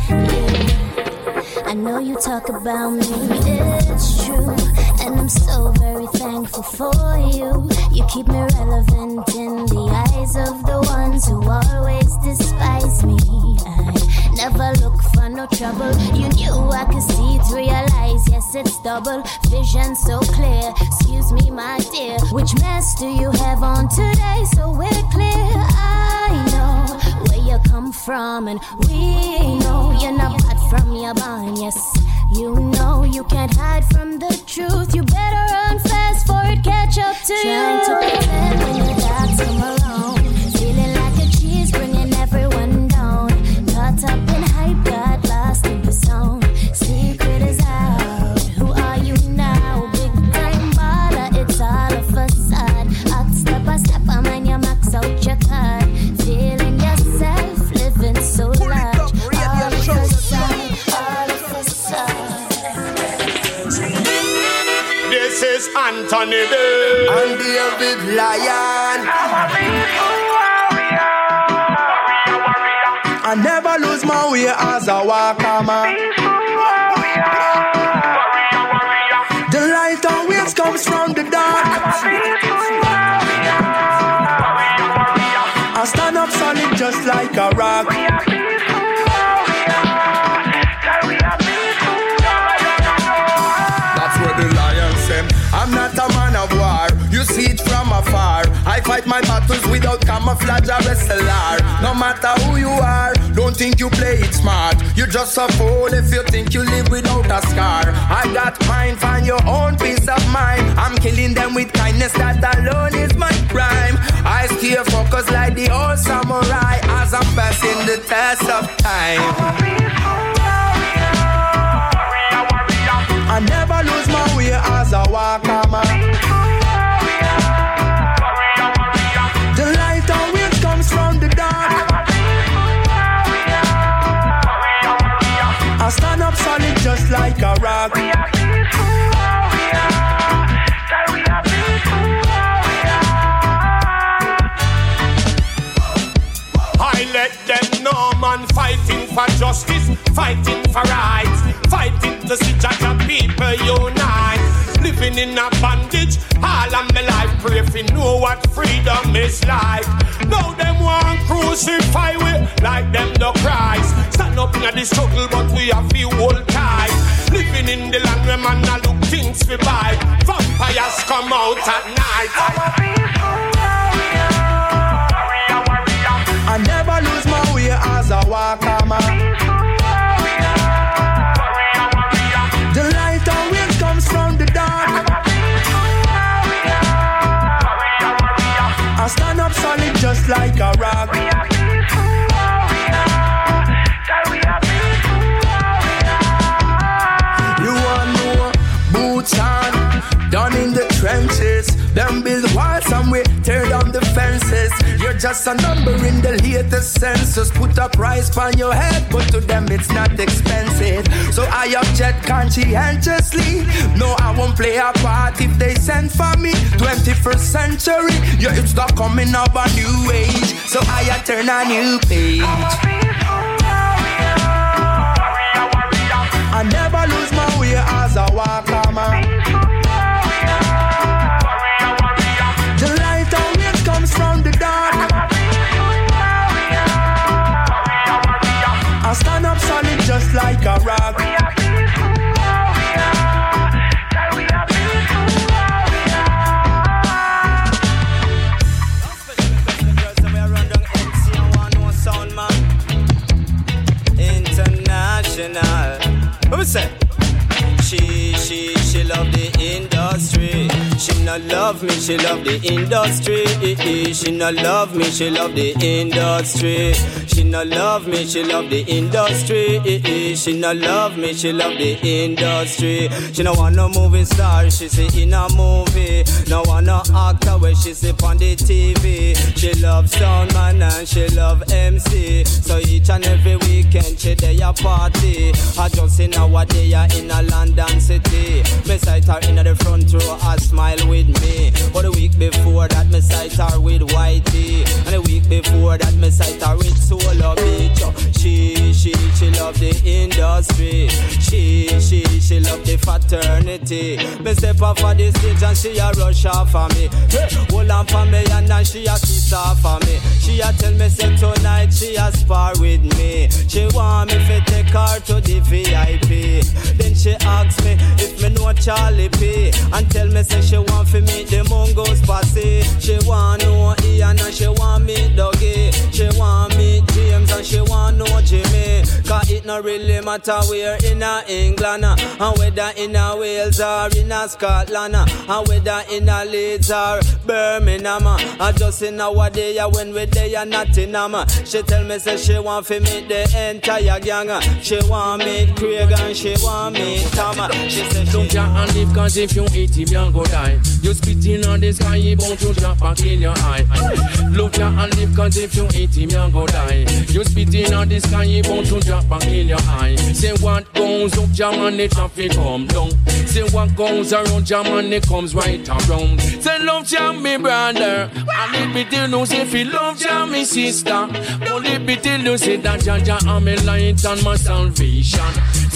Yeah. I know you talk about me, it's true. And I'm so very thankful for you. You keep me relevant in the eyes of the ones who always despise me. I Never look for no trouble. You knew I could see it, realize, yes, it's double. Vision so clear, excuse me, my dear. Which mess do you have on today? So we're clear. I know where you come from, and we know you're not bad from your barn, yes. You know you can't hide from the truth. You better run fast for it catch up to Trying you. Trying to pretend when the dogs come along. Is Anthony Day and David Lion. I never lose my way as a walker man. The light always comes from the dark. Camouflage or SLR. No matter who you are, don't think you play it smart. You're just a fool if you think you live without a scar. I got mine, find your own peace of mind. I'm killing them with kindness, that alone is my crime. I stay focused like the old samurai as I'm passing the test of time. I never lose my way as I walker like a rock. I let them know man fighting for justice, fighting for rights, fighting to see judge people unite. Living in a bondage, all of my life pray you know what freedom is like. Now them want crucify we like them the Christ. Stand up in the struggle, but we have few old tight. Living in the land where man a look things we buy. Vampires come out at night. I never lose my way as a walker man. The just a number in the latest census. Put a price on your head, but to them it's not expensive. So I object conscientiously. No, I won't play a part if they send for me. 21st century, yeah, it's the coming of a new age. So I turn a new page. I never lose my way as a walker man. Like a rock. Not love me, she love the industry. She not love me, she love the industry. She not love me, she love the industry. She not love me, she love the industry. She no want no movie star, she see in a movie. No want no actor where she say on the TV. She love sound man and she love MC. So each and every weekend she day a party. I just see nowadays in a London city. Me her in the front row, I smile with me. But the week before that, me sight her with Whitey. And the week before that, me sight her with Soul love bitch. Oh, she, she, she love the industry. She, she, she love the fraternity. Me step off of the stage and she a rush off for me. Hey, hold on for me and now she a kiss off for me. She a tell me say tonight she a spar with me. She want me to take her to the VIP. Then she asks me if me know Charlie P. And tell me say she want to meet the Mungos Passy. She want know Ian and she want me Dougie. She want me James and she want know Jimmy. Cause it not really matter where in a England. Uh, and whether in a Wales or in a Scotland. Uh, and whether in a Leeds or Birmingham. Uh. I just in nowadays when we there not in um, She tell me say she want to meet the entire gang. She want me Craig and she want me Tom. She say she don't care and live cause if you eat him you go die. You spitting on the sky, you bound to drop back in your eye. Love ya and live, cause if you hate him, you go die. You spitting on the sky, you bound to drop back in your eye. Say what goes up, jam and the traffic come down. Say what goes around, jam and it comes right around. Say love jam me brother, and it be till you say feel love jam me sister. Only till you say that Jah Jah am my light and my salvation.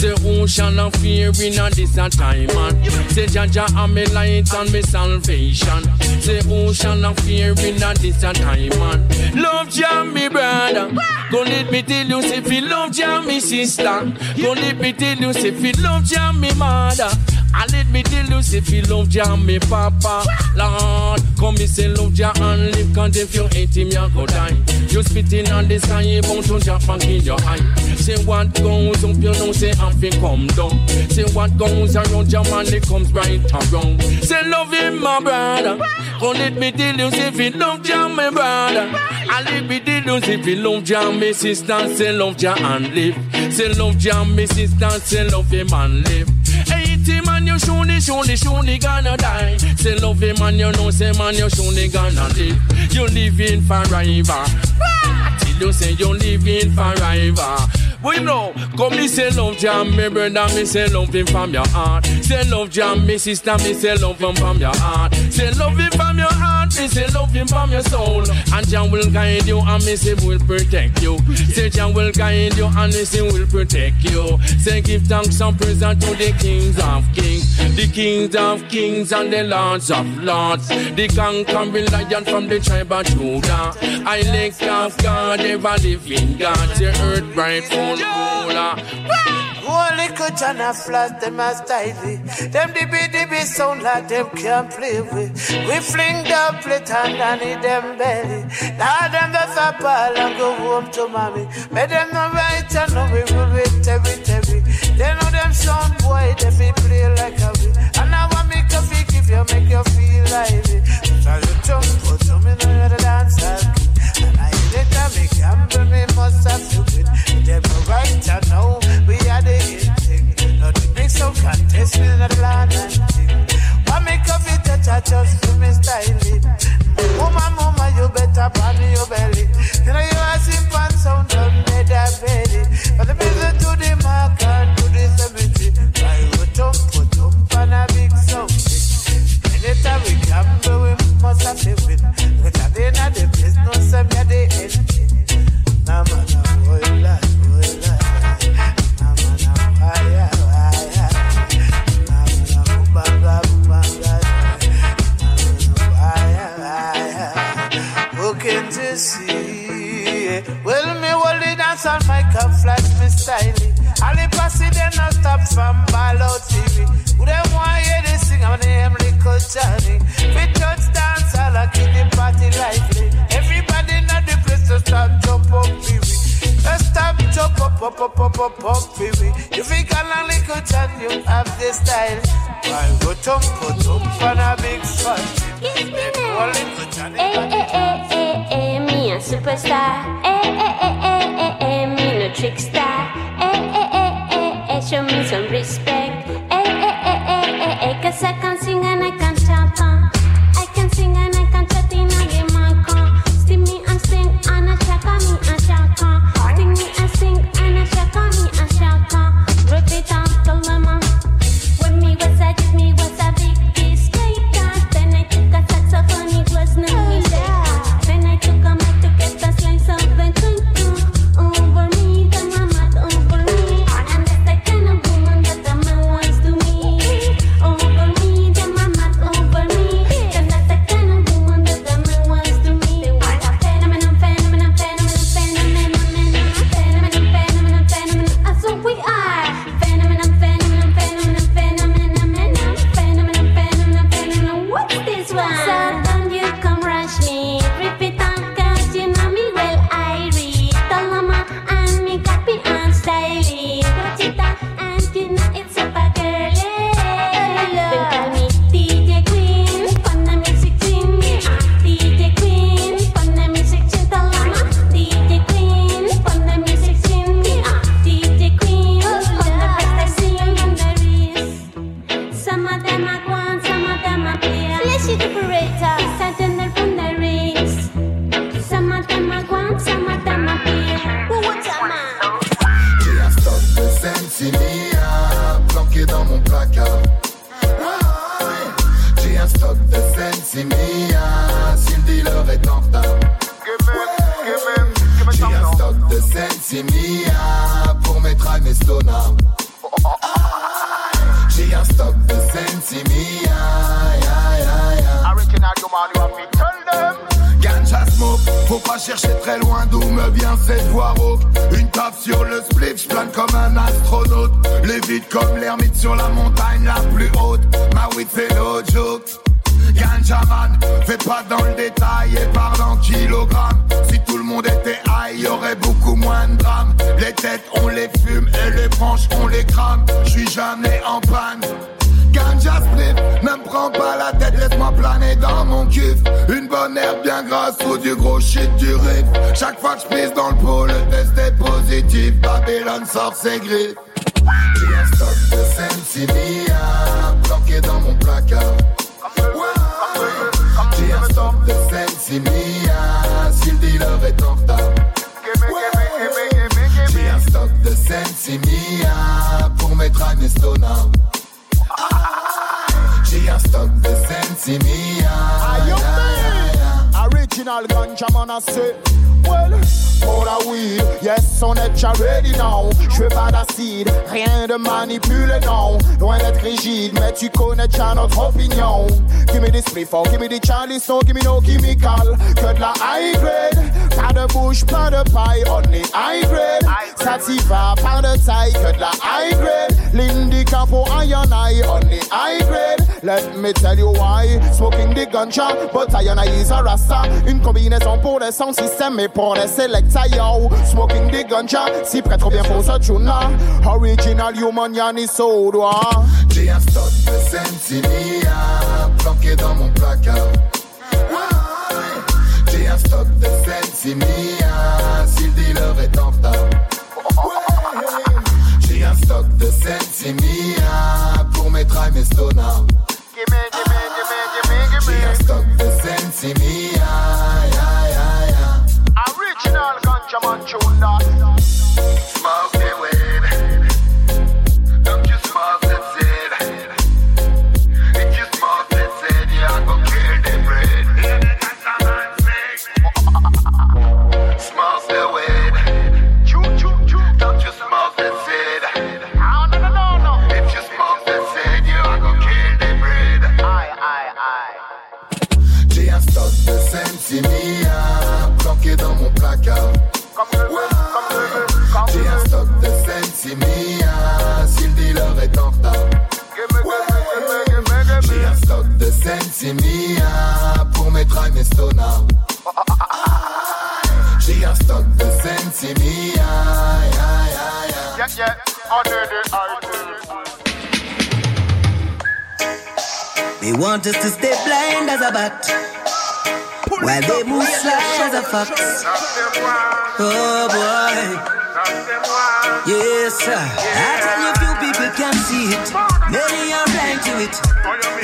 Say ocean of fear in a this time man. Say Jah Jah am my light and my salvation. Say ocean of fear in a this time man. Love jam me brother. Go let me tell you say feel love jam me sister. Go let me tell you say feel love jam me mother. And let me say feel love jam me papa. Lord, come me say love jam and live Cause if you hate him, you go die. You spitting on the sky, you bound to jump and kill your eye. Say what goes up, you know, say happy come down. Say what goes around, jam and it comes right around. Say love him, my brother. Come let me say feel love jam me brother. And let me say feel love jam me sister. Say love jam and live. Say love jam me sister, say love him and live. Hey, man, you surely, surely, surely gonna die. Say love him, man, you know, say man, you surely gonna live. You living forever. Till you say you living forever. We know, come me say love jam, me brother, me say love him from your heart. Say love jam, me sister, me say love him from your heart. Say love him from your heart, me say love him from your soul. And Jah will guide you, and me say will protect you. Say Jah will guide you, and me say will protect you. Say give thanks and praise unto the kings of kings, the kings of kings and the lords of lords, the conquering lion from the tribe of Judah. I lick of God, ever living God, the earth bright ruler. One little John a flash, them a styly. Them the be sound like them can't play with. We fling the plate and Danny them belly. Now them the a ball and go home to mommy. Make them no right and no we will wait every every. They know them sound boy, they be play like a we. And I want me coffee give you make you feel lively. So you jump, put some in the dance And I hit it and me gamble, me must have to win. Them no right and know we are the in the big contest and thing. Why a a to me you better your belly. You you simple sound that belly. But the to the mark and to the cemetery. Put jump on a big. Anytime we we must to. See. Well, me hold it dance on my cup, flash me styling. All the passy then not stop from ball out TV. Who them want hear this sing? I'm name Little Johnny. We touch dance, all I keep the party lively. Everybody know the place to start jump up, baby. Let's stop jump up, up, up, up, up, up, baby. You think I like Little John, you have the style. Why go jump, go jump on a big spot. Eh, eh, eh, eh, eh, me a superstar. Eh, eh, eh, eh, eh, eh, me no trickster. Eh, so give me no chemical. La high grade, bouche, pas de paille On est high grade, sativa, taille Que la high grade, l'indica pour I and I On est high grade, let me tell you why. Smoking the ganja, but I and I is a rasta. Une combinaison pour le sound system et pour les selecta yo. Smoking the ganja, si prêt trop bien pour ce tuna. Original human yani soda. J'ai un stock de Sensimia planqué Ouais. J'ai un stock de Sensimia si le dealer est en retard. Ouais. J'ai un stock de Sensimia pour mettre à mes stonars. J'ai un stock de Sensimia. ya, ya, ya. Original ganja man tune that Us to stay blind as a bat while they move sly as a fox. Oh boy. Yes, sir. I tell you, few people can see it. Many are blind to it.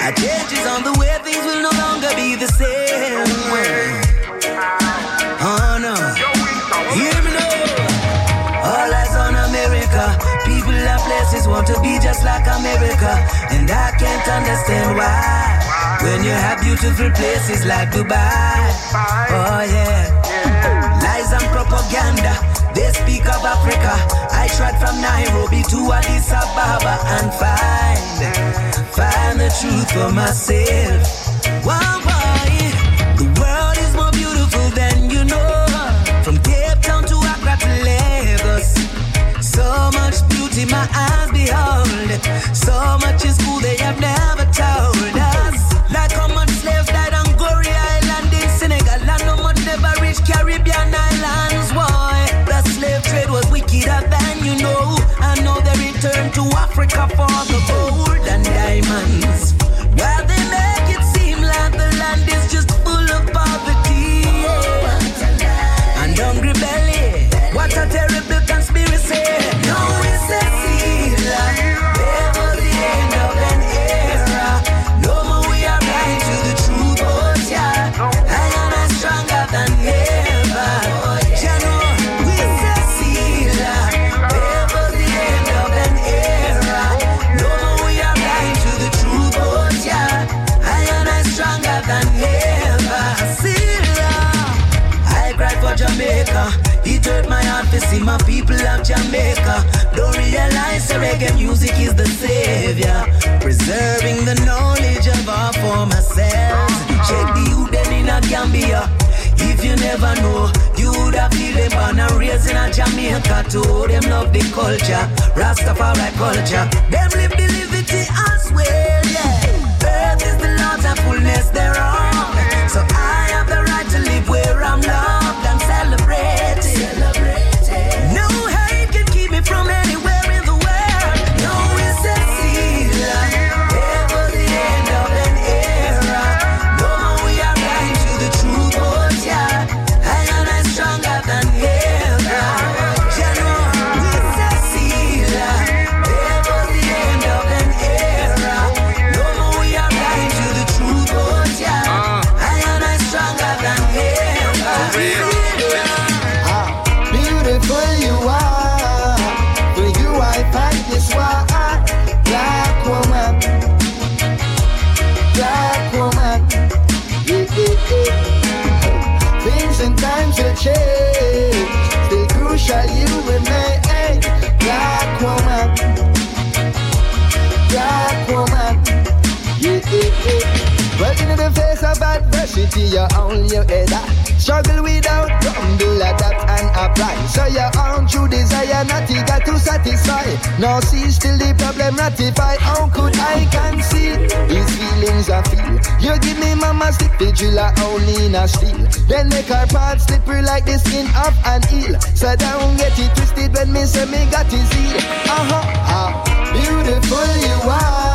A change is on the way, things will no longer be the same. People places want to be just like America. And I can't understand why. When you have beautiful places like Dubai. Oh yeah. Lies and propaganda. They speak of Africa. I tried from Nairobi to Addis Ababa and find, find the truth for myself. Wow, eyes behold. So much is cool they have never told us. Like how much slaves died on Goree Island in Senegal. And how much never reached Caribbean islands. Why? The slave trade was wickeder than you know. I know they returned to Africa for the gold and diamonds. See my people of Jamaica. Don't realize the reggae music is the savior. Preserving the knowledge of our former selves. Check the youth in a Gambia. If you never know, you would have feel them born and raised in a Jamaica too. Them love the culture, Rastafari culture. Them live the liberty as well, yeah. Earth is the Lord's and fullness thereof. So I have the right to live where I'm loved vigil, I only in a steel. Then make our part slippery like the skin of an eel. So don't get it twisted when me say me got his heel. Uh-huh, how beautiful you are.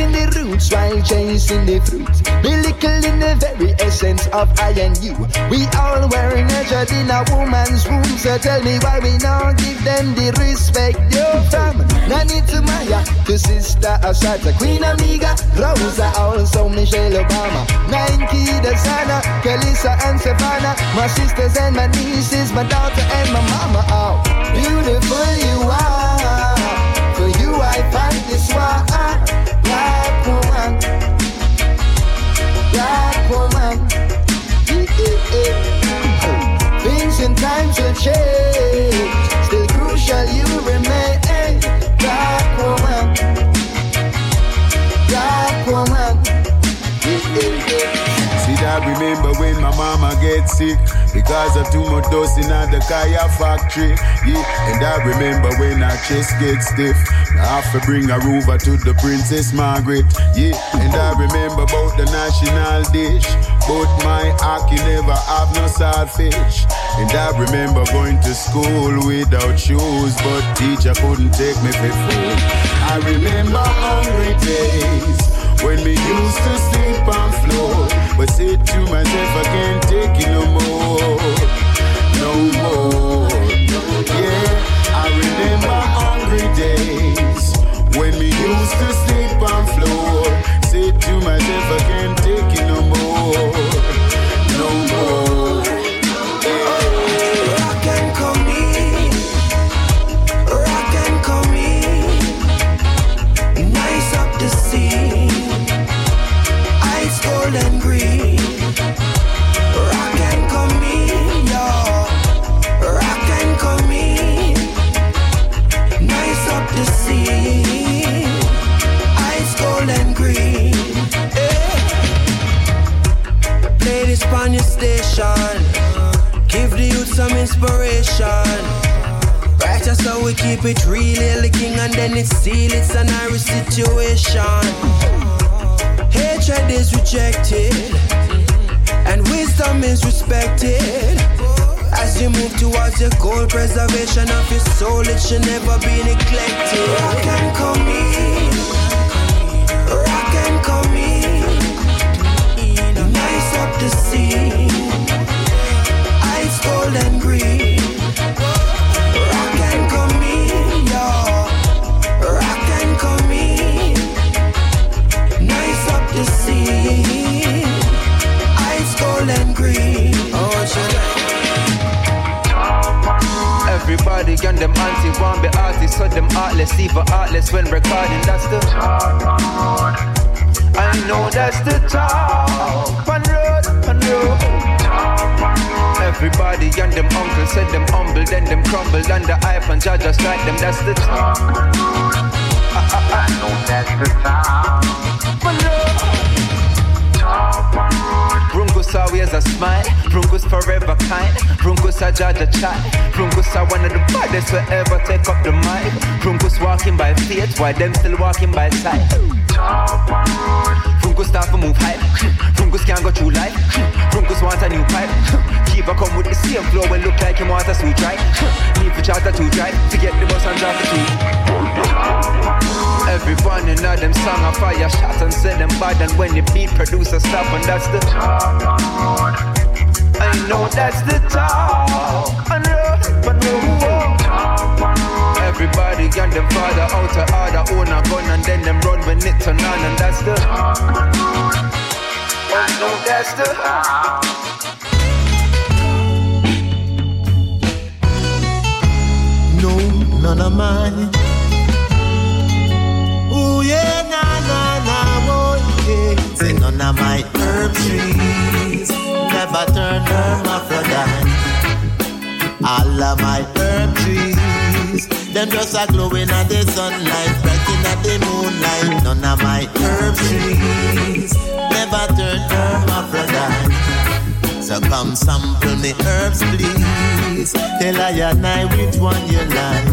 Damaging the roots while chasing the fruits. Miracle in the very essence of I and you. We all were nurtured in a woman's womb. So tell me why we not give them the respect due from Nanny to Maya to Sister Assata, Queen Amiga, Rosa, also Michelle Obama, Nike, Sana, Kalisa and Savannah, my sisters and my nieces, my daughter and my mama. Oh, beautiful you are. Times will change. Still crucial, you remain. Black woman, black woman. See that remember when my mama get sick because of too much dust in the Kaya factory. Yeah, and I remember when her chest get stiff. I have to bring her over to the Princess Margaret. Yeah, and I remember about the national dish. But my hockey never have no saltfish. And I remember going to school without shoes, but teacher couldn't take me for food. I remember hungry days. When me used to sleep on floor But said to myself I can't take it no more No more Yeah, I remember hungry days When me used to sleep on floor Said to myself I can't take it inspiration. Right, that's how we keep it real, the king, and then it's seal. It's an Irish situation. Hatred is rejected, and wisdom is respected. As you move towards your goal, preservation of your soul, it should never be neglected. Come And them auntie want be artists, so them artless, even artless when recording. That's the talk. I know that's the talk. One road, one road. Everybody and them uncles said them humble, then them crumble under hype and judge just like them. That's the talk. I know that's the talk. One Brungus always a smile. Brungus forever kind. Brungus a judge a child. Brungus are one of the baddest will ever take up the mic. Brungus walking by faith while them still walking by sight. Brungus start to move hype. Brungus can't go through life. Brungus want a new pipe. A come with the same flow and look like him want a suit right. Need for charter to drive to get the bus and drive the two. Everyone in all them song a fire shot and say them bad and when the beat producer stop and that's the talk. I know that's the talk. I know, I know. Everybody got them father out of order, own a gun and then them run when it turn on and that's the I know that's the No, none of mine. Ooh yeah, na na na, oh yeah. Say none of my herb trees never turn hermaphrodite. All of my herb trees, them just a glowing at the sunlight, brighting at the moonlight. None of my herb trees never turn hermaphrodite. So come sample me herbs, please. Tell I and I which one you like.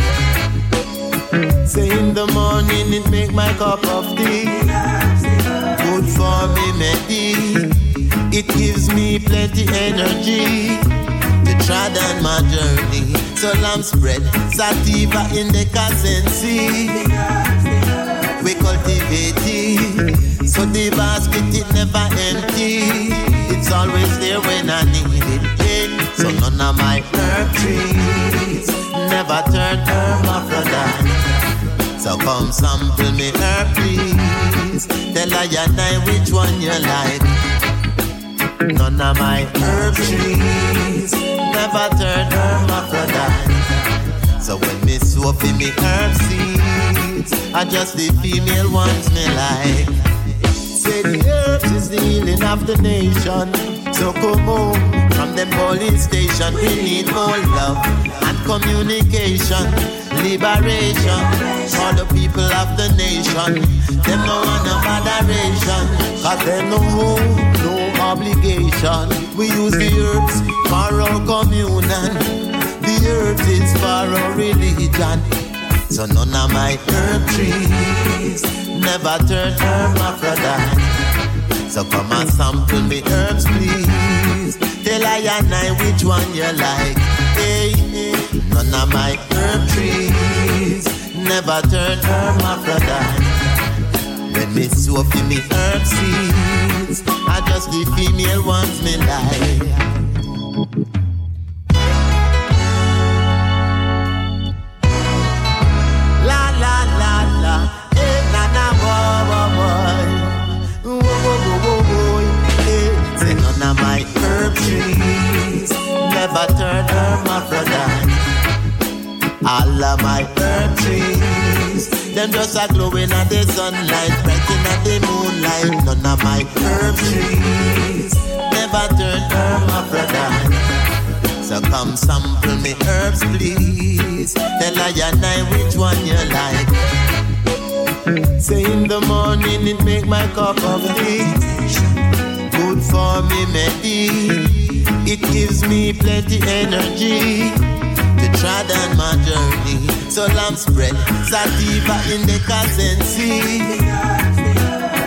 Say in the morning it make my cup of tea. Good for me, Medi. It gives me plenty energy to try down my journey. So lamb spread, sativa in the cassency. We cultivate it, so the basket it never empty. It's always there when I need it. Yeah. So none of my herb trees never turn hermaphrodite. So come sample me herb, please. Tell I and I which one you like. None of my herb trees never turn hermaphrodite. So when me soap in me herb seeds, I just the female ones me like. The herbs is the healing of the nation. So come home from them police station. We need more love and communication, liberation for the people of the nation. Them no want no moderation, cause them no home, no obligation. We use the herbs for our communion. The earth is for our religion. So none of my herb trees never turn hermaphrodite. So come and sample me herbs, please. Tell I and I which one you like. Hey, none of my herb trees never turn hermaphrodite. When me soap in me herb seeds, I just the female ones me like. Trees never turn her, my hermaphrodite. All of my herb trees, them just a glowing at the sunlight, brighting at the moonlight. None of my herb trees never turn hermaphrodite. So come sample me herbs, please. Tell I and I which one you like. Say in the morning it make my cup of tea. For me, Medi. It gives me plenty energy to try down my journey. So lamb's bread, sativa in the cassency.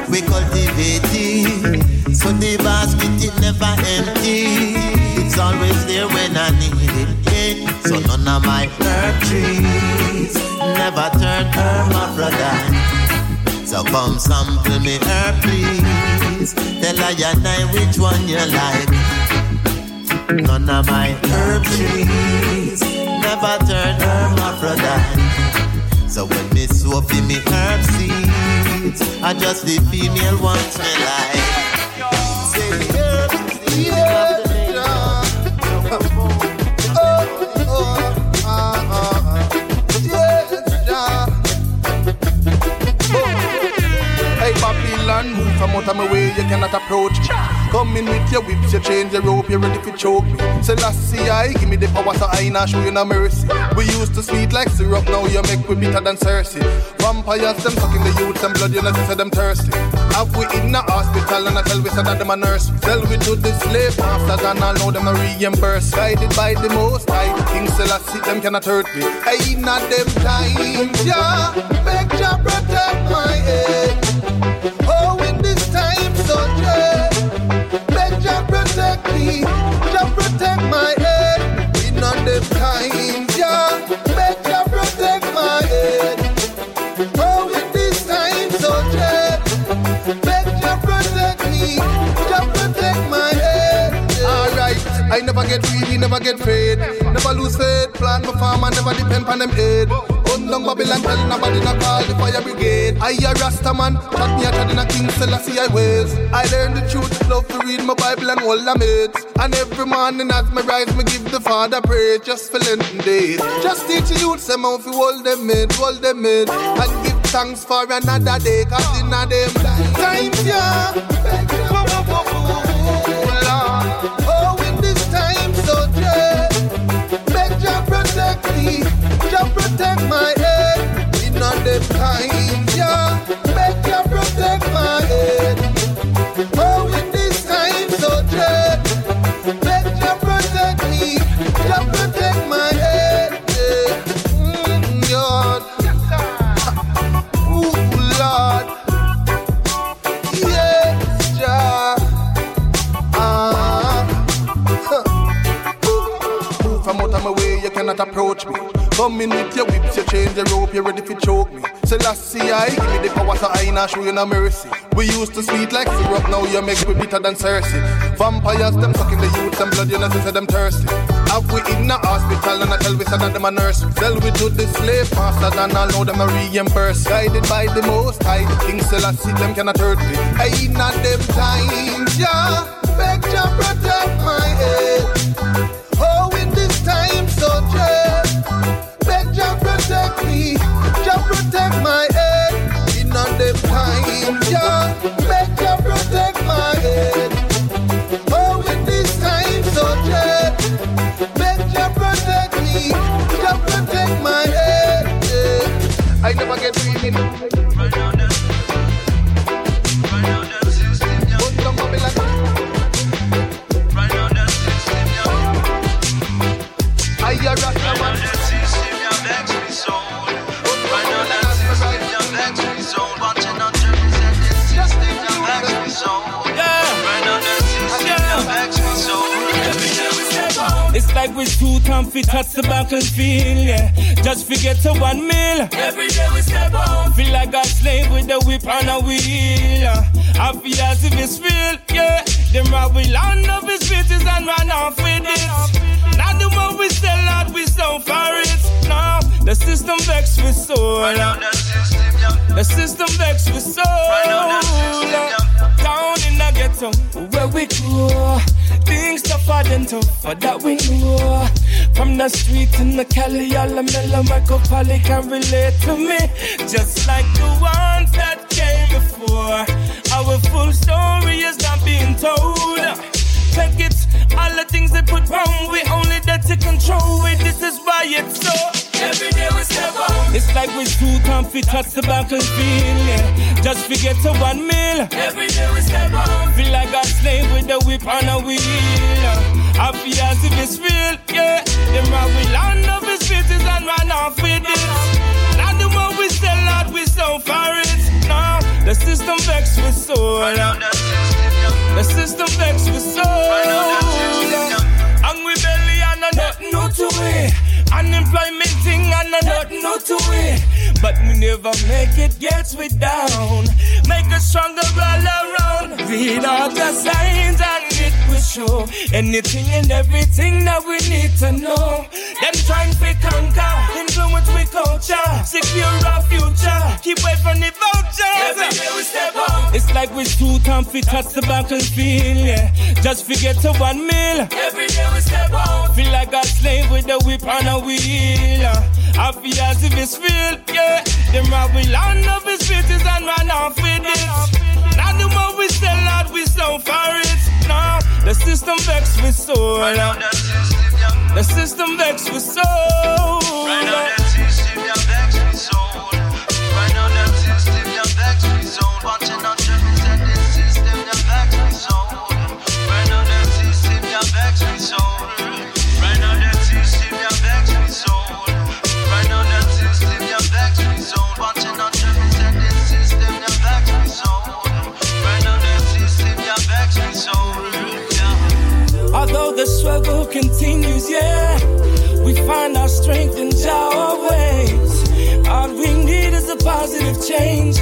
We cultivate it, so the basket it never empty. It's always there when I need it. So none of my herb trees never turn hermaphrodite. So come sample me herb, please. Tell I and I which one you like. None of my herb trees never turn hermaphrodite. So when me soap in me herb seeds, I just the female ones me like. Say herb, the cannot approach me. Come in with your whips, you change your rope, you're ready to choke me. Say last see I give me the power so I not show you no mercy. We used to sweet like syrup, now you make we bitter than cerasee. Vampires them sucking the youth them blood, you know say them thirsty. Have we in the hospital and I tell we say that them a nurse. Tell we to the slave masters and know them a reimburse. Guided by the most high, King Selassie them cannot hurt me. I not them times, yeah. Make you protect my head. Get greedy, never get fed. Never lose faith. Plan my farm and never depend on them aid. Undong Babylon tell nobody not call the fire brigade. I a Rasta man, chat me a in a King Selassie I ways. I learn the truth, love to read my Bible and hold my mates. And every morning as me rise, me give the Father praise just for Lenten days. Just teach the youth some how to hold them mid, hold them mid. And give thanks for another day, cause in a them times, yeah. Not you no mercy. We used to sweet like syrup, now you make me bitter than cerasee. Vampires them sucking the youth and blood, you know say them thirsty. Have we in the hospital and I tell we say that them a nurse. Tell we to the slave masters and I know them a reimburse. Guided by the most high, King Selassie them cannot hurt me. I in at them times, yeah. Beg to protect my head. I never get dreaming. Fit touch the back and feel, yeah. Just forget to one meal. Every day we step on. Feel like a slave with a whip and a wheel. I feel as if it's real, yeah. Them rob we land of his riches and run off with it. Now the more we sell out, we so for it. Now the system vex with soul. The system vex with soul. Ghetto where we go. Things tougher than tougher that we know. From the street in the Cali, all the mellow Michael Polly can relate to me. Just like the ones that came before. Our full story is not being told. Check it, all the things they put wrong, we only there to control it. This is why it's so. Every day we step on. It's like we two comfy touch the back and feel, yeah. Just forget to one meal. Every day we step on. Feel like a slave with a whip on a wheel. I feel as if it's real, yeah. Them rob we land of his riches and run off with it. Now the more we sell out, we so for it. Now the system vex with soul. The system vex with soul. Hungry belly and a nothing new to it. Unemployment thing and a nothing new to it. But we never make it, gets we down. Make us stronger all around. Read all the signs and it will show anything and everything that we need to know. Them trying to conquer, influence we culture, secure our future, keep away from the vultures. Every day we step on. It's like we're two time fit touch the back and feel, yeah. Just forget to one meal. Every day we step on. Feel like a slave with a whip on a wheel. I feel as if it's real, yeah. Them rob we land of his riches and run off with it. Now the more we sell out, we so for it. Now the system vex with soul. The system vex with soul. Continues, yeah, we find our strength in our ways. All we need is a positive change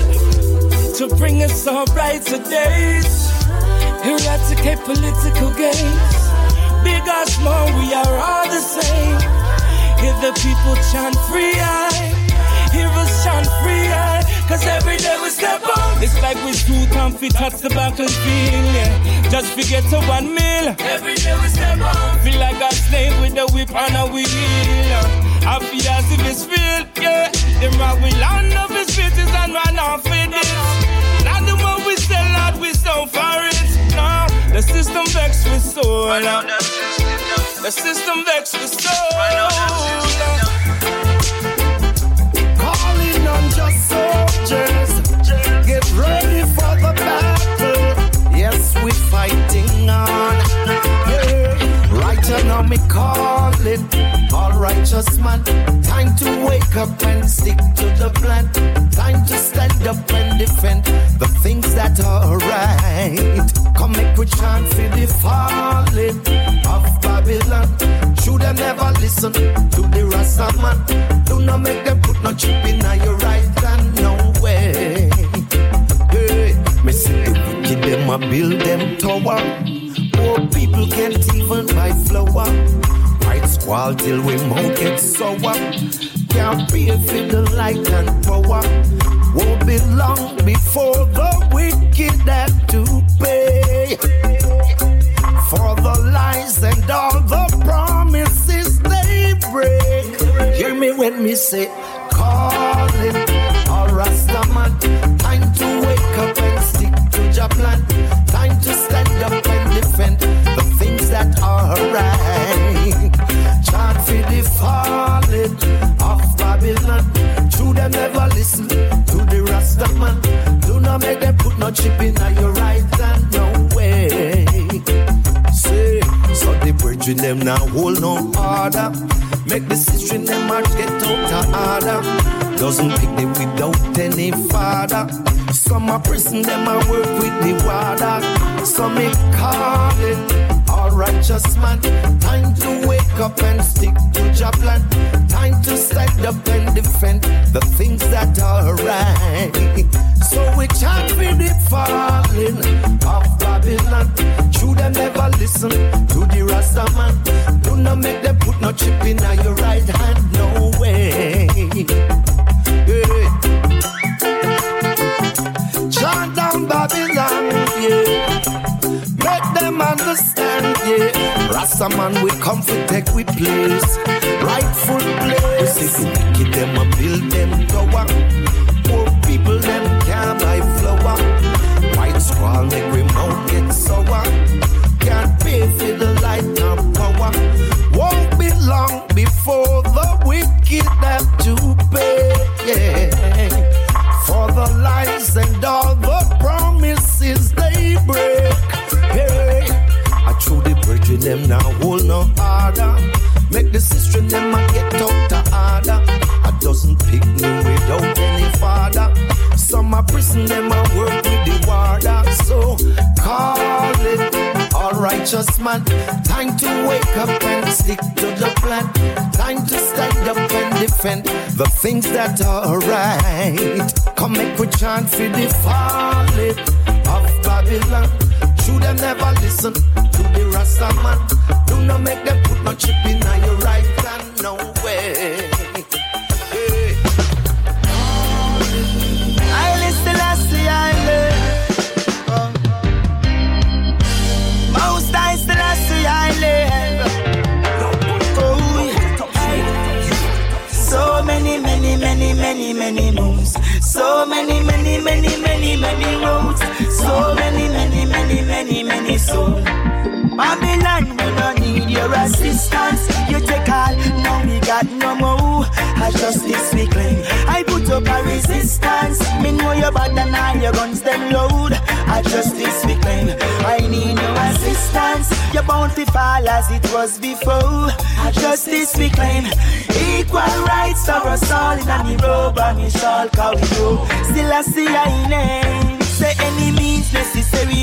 to bring us all brighter days. Eradicate political games. Big or small, we are all the same. Hear the people chant free eye. Hear us chant free eye. Cause every day we step on. It's like we too comfy, touch the back and feel, yeah. Just forget to one meal. Every day we step on. Feel like a slave with a whip on a wheel. I feel as if it's real, yeah. Them rock we land up his faces and run off with it. Not the one we sell out, we so for it. No, the system vex with soul. The system vex with soul. Now, me calling all righteous man. Time to wake up and stick to the plan. Time to stand up and defend the things that are right. Come make we chant for the falling of Babylon. Should them never listen to the Rasta man? Do not make them put no chip in your right and no way. Hey, me see the wicked them a build them tower. Poor people can't even buy flour. White squall till we won't get sour. Can't pay for the light and power. Won't be long before the wicked have to pay for the lies and all the promises they break. Hear me when me say, calling all Rastaman. Time to wake up and stick to your plan. Time to stand up defend the things that are right. Chant for the falling of Babylon. True, them never listen to the Rastaman. Do not make them put no chip in your right hand, no way. Say, so the bridge them now hold no order. Make the system them march get out of order. Doesn't pick them without any father. Some are prison them a work with the water. Some me call it all righteous man. Time to wake up and stick to your plan. Time to stand up and defend the things that are right. So we chant with the falling of Babylon. True them never listen to the Rasta man. Do not make them put no chip in your right hand. No way. Yeah. Chant down Babylon. Yeah. Make them understand. Yeah. Rasta man we come to take we place. Rightful place. We see the wicked them a build them tower. Poor people them can't buy flour. White squall make we mouth get sour. Can't pay for the light and power. Won't be long before the wicked have to pay. Yeah. For the lies and all the promises they break. Hey. I threw the bridge them now hold no harder. Make the sister them prison them a work with the warder. So call it all righteous man. Time to wake up and stick to the plan. Time to stand up and defend the things that are right. Come make we chant for the falling of Babylon. Should them never listen to the Rasta man. Do not make them put no chip in your right hand. No way. Many, many, moons. So many, many, many, many, many roads. So many, many, many, many, many souls. Babylon, we don't need your assistance. You take all, now we got no more. I just this we claim. I put up a resistance. Me know you're bad and all your guns them load. I just this we claim. I need no assistance. You're bound to fall as it was before. I just this we claim. Equal rights for us all in a robe and we shall call go. Still I see I name. Say any means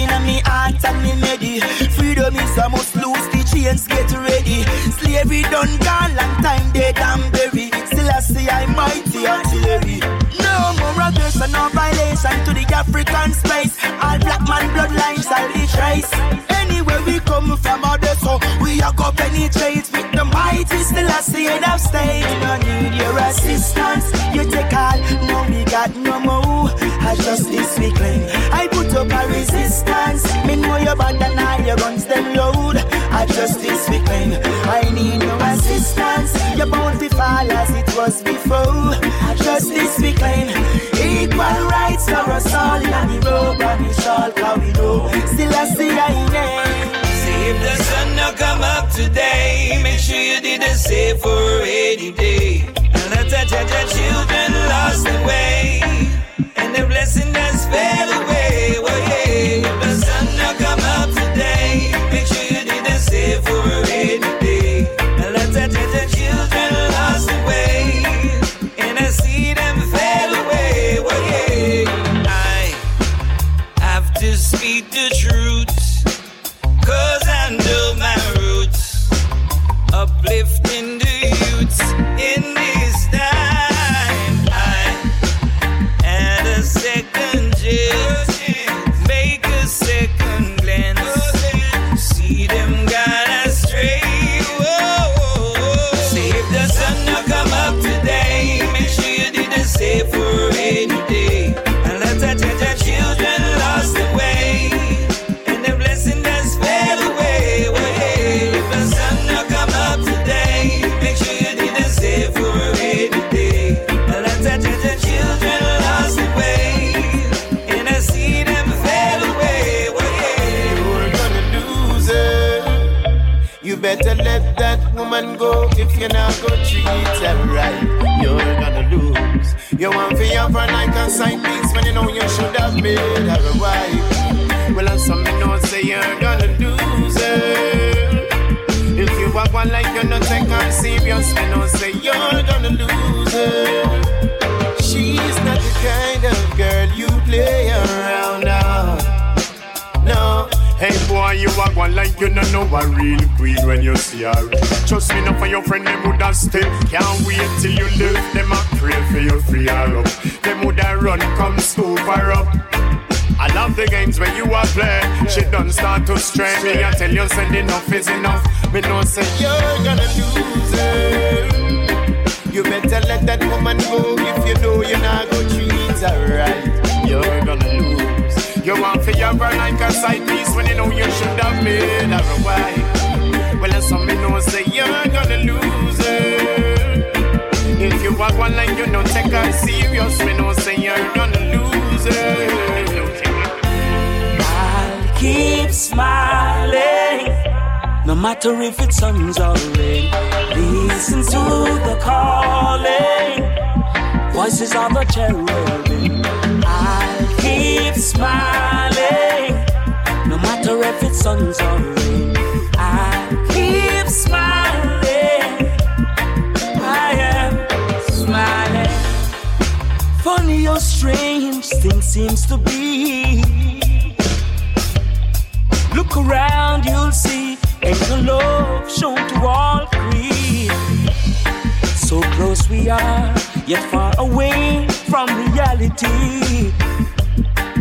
in me heart and me medi. Freedom is a must lose the chains, get ready. Slavery done gone, long time dead and buried. Still I see I mighty artillery. No more aggression, no violation to the African space. All black man bloodlines shall be traced. Anywhere we come from, all the so we are go penetrate with the mighty. Still I see it of state. No need your assistance. You take all, no we got no more. I just this we. I put up a resistance. Me know you're bad and all your guns them load. I just this we. I need no assistance. You're bound to fall as it was before. I just this we claim. Equal rights for us all in the road and we shall call we know. Still I see I name. See if the sun not come up today, make sure you did the same for a rainy day. And touch your children lost their way, and the blessing has fell away. Well, yeah, speak the truth. Cause I know my roots, uplifting the youths in this time. I had a second chance, make a second glance, see them gone astray. Go if you're not gonna treat her right. You're gonna lose. You want to have her like a side piece when you know you should have made her a wife. Well, and some me know say you're gonna lose it. If you walk one like you're not take her serious, me know say you're gonna lose it. She's not the kind of girl you play around. Hey boy, you are one like you don't know a real queen when you see her. Trust me, not for your friend, them woulda still can't wait till you live. Them a pray for you free her up. Them woulda run, come scoop her up. I love the games when you are play. She done start to stray me. I tell you, send enough is enough. Me know say you're gonna lose her. You better let that woman go if you know you're not gonna treat her right. You're gonna lose. You want to have her like a side piece when you know you should have made her a wife. Well, that's some me know say you're gonna lose her. If you walk one like you don't take her serious, me know say you're gonna lose her. I'll keep smiling, no matter if it's suns or rain. Listen to the calling, voices of the cherubim. Smiling, no matter if it's suns or rain. I'll keep smiling, I am smiling. Funny or strange things seems to be. Look around, you'll see angel love shown to all three. So close we are, yet far away from reality.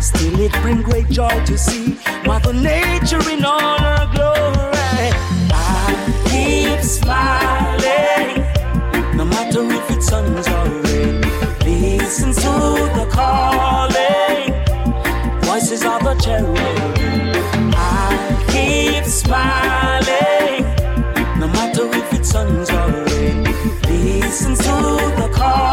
Still, it brings great joy to see Mother Nature in all her glory. I keep smiling, no matter if it's suns or rain. Listen to the calling, voices of the cherubim. I keep smiling, no matter if it's suns or rain. Listen to the calling.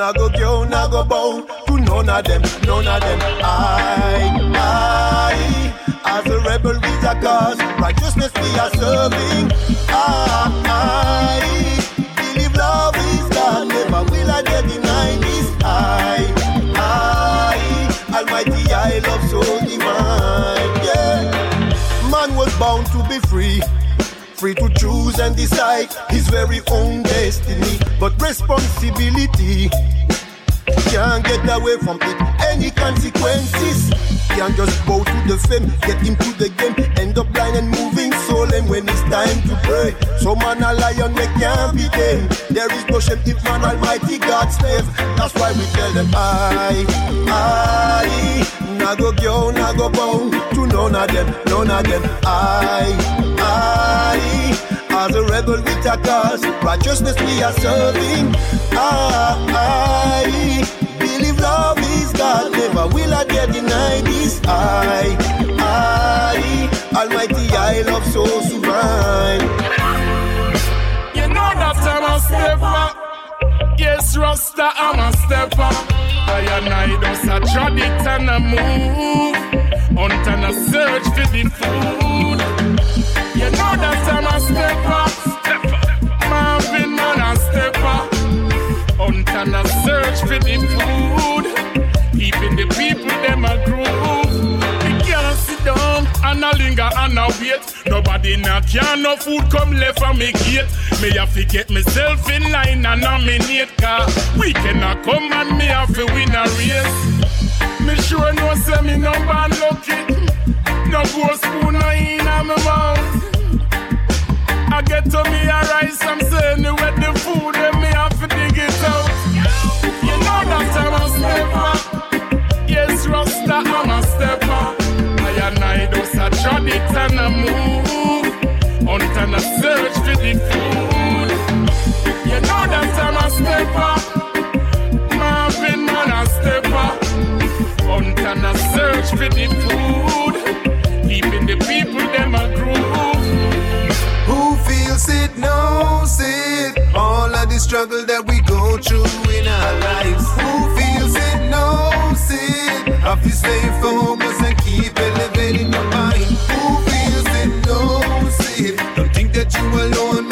Not go bow to none of them, none of them. I, I, as a rebel with a cause, righteousness we are serving. I, I believe love is God, never will I deny this. I, I, Almighty, I love free to choose and decide his very own destiny. But responsibility can't get away from it. Any consequences can't just bow to the fame, get into the game, end up blind and moving soul. And when it's time to pray, so man a lion they can't be tamed. There is no shame if man Almighty God slave. That's why we tell them I, I, na go, na go bow to none of them, none of them. I, I, as a rebel with a cause, righteousness we are serving. I, believe love is God, never will I dare deny this. I, I, Almighty, I love so sublime. You know that I'm a stepper. Yes, Rasta, I'm a stepper. I and I just a trod and a move. Hunt and a search for the food. I'm a stepper. Marvin stepper. Search for the food. Keeping the people them a groove. We can't sit down and a linger and a wait. Nobody knock can no food come left from me gate. Me have to get myself in line and nominate car. We cannot come and me have to win a race. Me sure no say me no bad lucky. No go spoon no in a me mouth. I get to me a rice, I'm saying where the food and me have to dig it out. You know that I'm a stepper. Yes, Rasta, I'm a stepper. I and I just a trod and a move. Hunt and a search for the food. You know that I'm a stepper. Marvin man a stepper. Hunt and a search for the food. Keeping the people knows it. All of the struggle that we go through in our lives. Who feels it knows it. Have to stay focused and keep elevating your mind. Who feels it knows it. Don't think that you alone,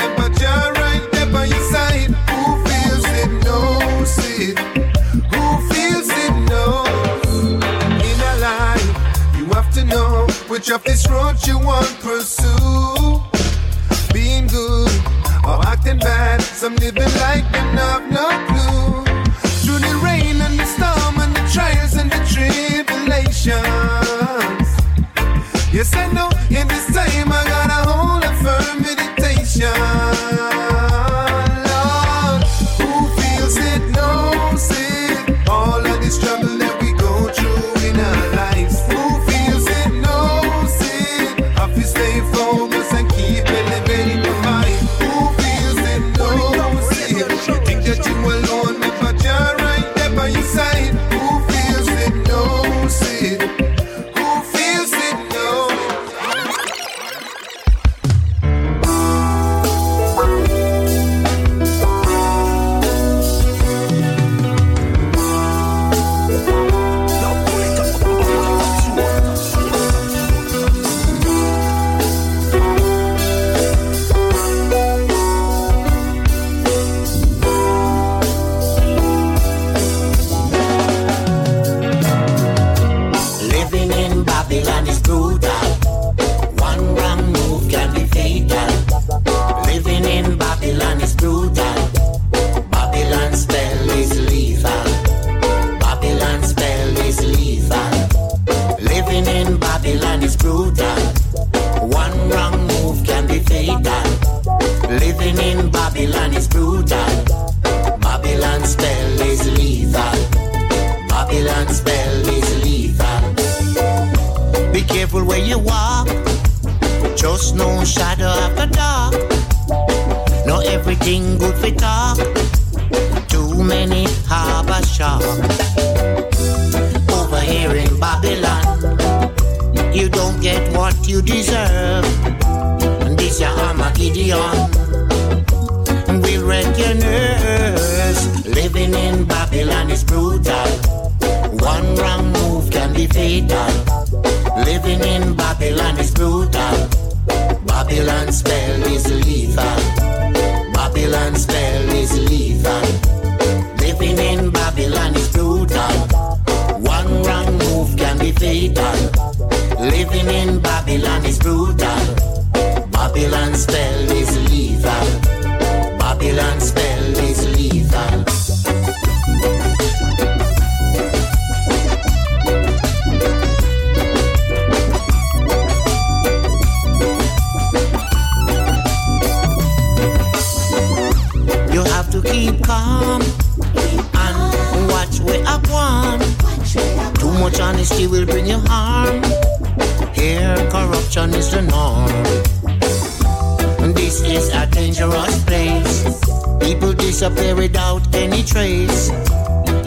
by your side. Who feels it knows it. Who feels it knows. In a life, you have to know which of this road you want pursue Some living like them have no clue. Through the rain and the storm and the trials and the tribulations. Yes, I know in Babylon is brutal. Babylon spell is lethal. Babylon spell is lethal. Be careful where you walk. Just no shadow after dark. Not everything good for talk. Too many harbor sharks. Over here in Babylon, you don't get what you deserve. This your Armageddon millionaires. Living in Babylon is brutal. One wrong move can be fatal. Living in Babylon is brutal. Babylon spell is lethal. Babylon spell is lethal. Living in Babylon is brutal. One wrong move can be fatal. Living in Babylon is brutal. Babylon spell is lethal. Babylon spell is lethal. You have to keep calm and watch where I want. Too much honesty will bring you harm. Here, corruption is the norm. This is a dangerous place. Disappear without any trace.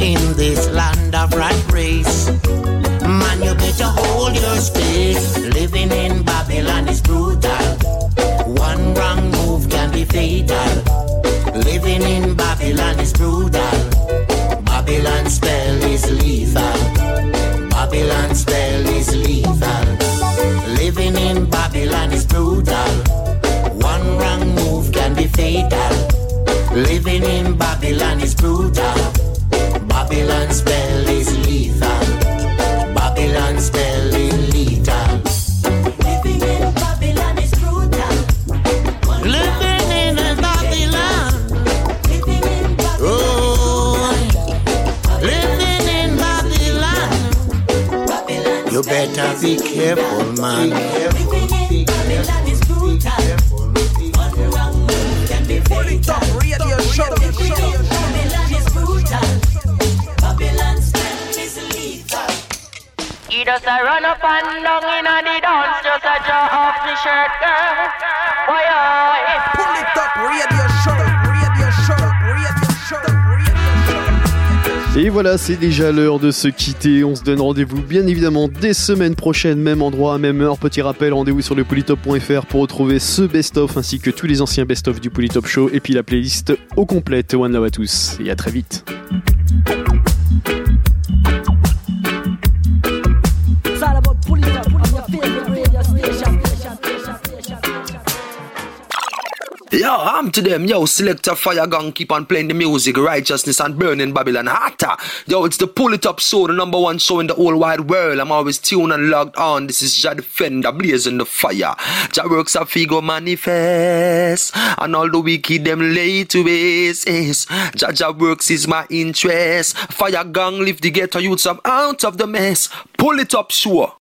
In this land of rat race, man, you better hold your space. Living in Babylon is brutal. One wrong move can be fatal. Living in Babylon is brutal. Babylon spell is lethal. Babylon spell is lethal. Living in Babylon is brutal. One wrong move can be fatal. Living in Babylon is brutal. Babylon spell is lethal. Babylon spell is lethal. Living in Babylon is brutal. Living in Babylon. Living in Oh, living in Babylon. You better be careful, man. Living in a run up and down in a the dance, just a draw off the shirt, girl. Boy, oh, Pull it up, radio show, radio show, radio show, Et voilà, c'est déjà l'heure de se quitter. On se donne rendez-vous bien évidemment des semaines prochaines, même endroit, même heure. Petit rappel, rendez-vous sur le polytop.fr pour retrouver ce best-of ainsi que tous les anciens best-of du Polytop Show et puis la playlist au complète. One love à tous et à très vite. I'm to them. Yo, selector fire gun, keep on playing the music, righteousness and burning Babylon hotter. Yo, it's the pull it up show, the number one show in the whole wide world. I'm always tuned and logged on. This is Jah Defender, blazing the fire. Jah works a figo manifest, and all the wicked them lay to waste. Jah Jah works is my interest. Fire gang lift the ghetto youths up out of the mess. Pull it up show.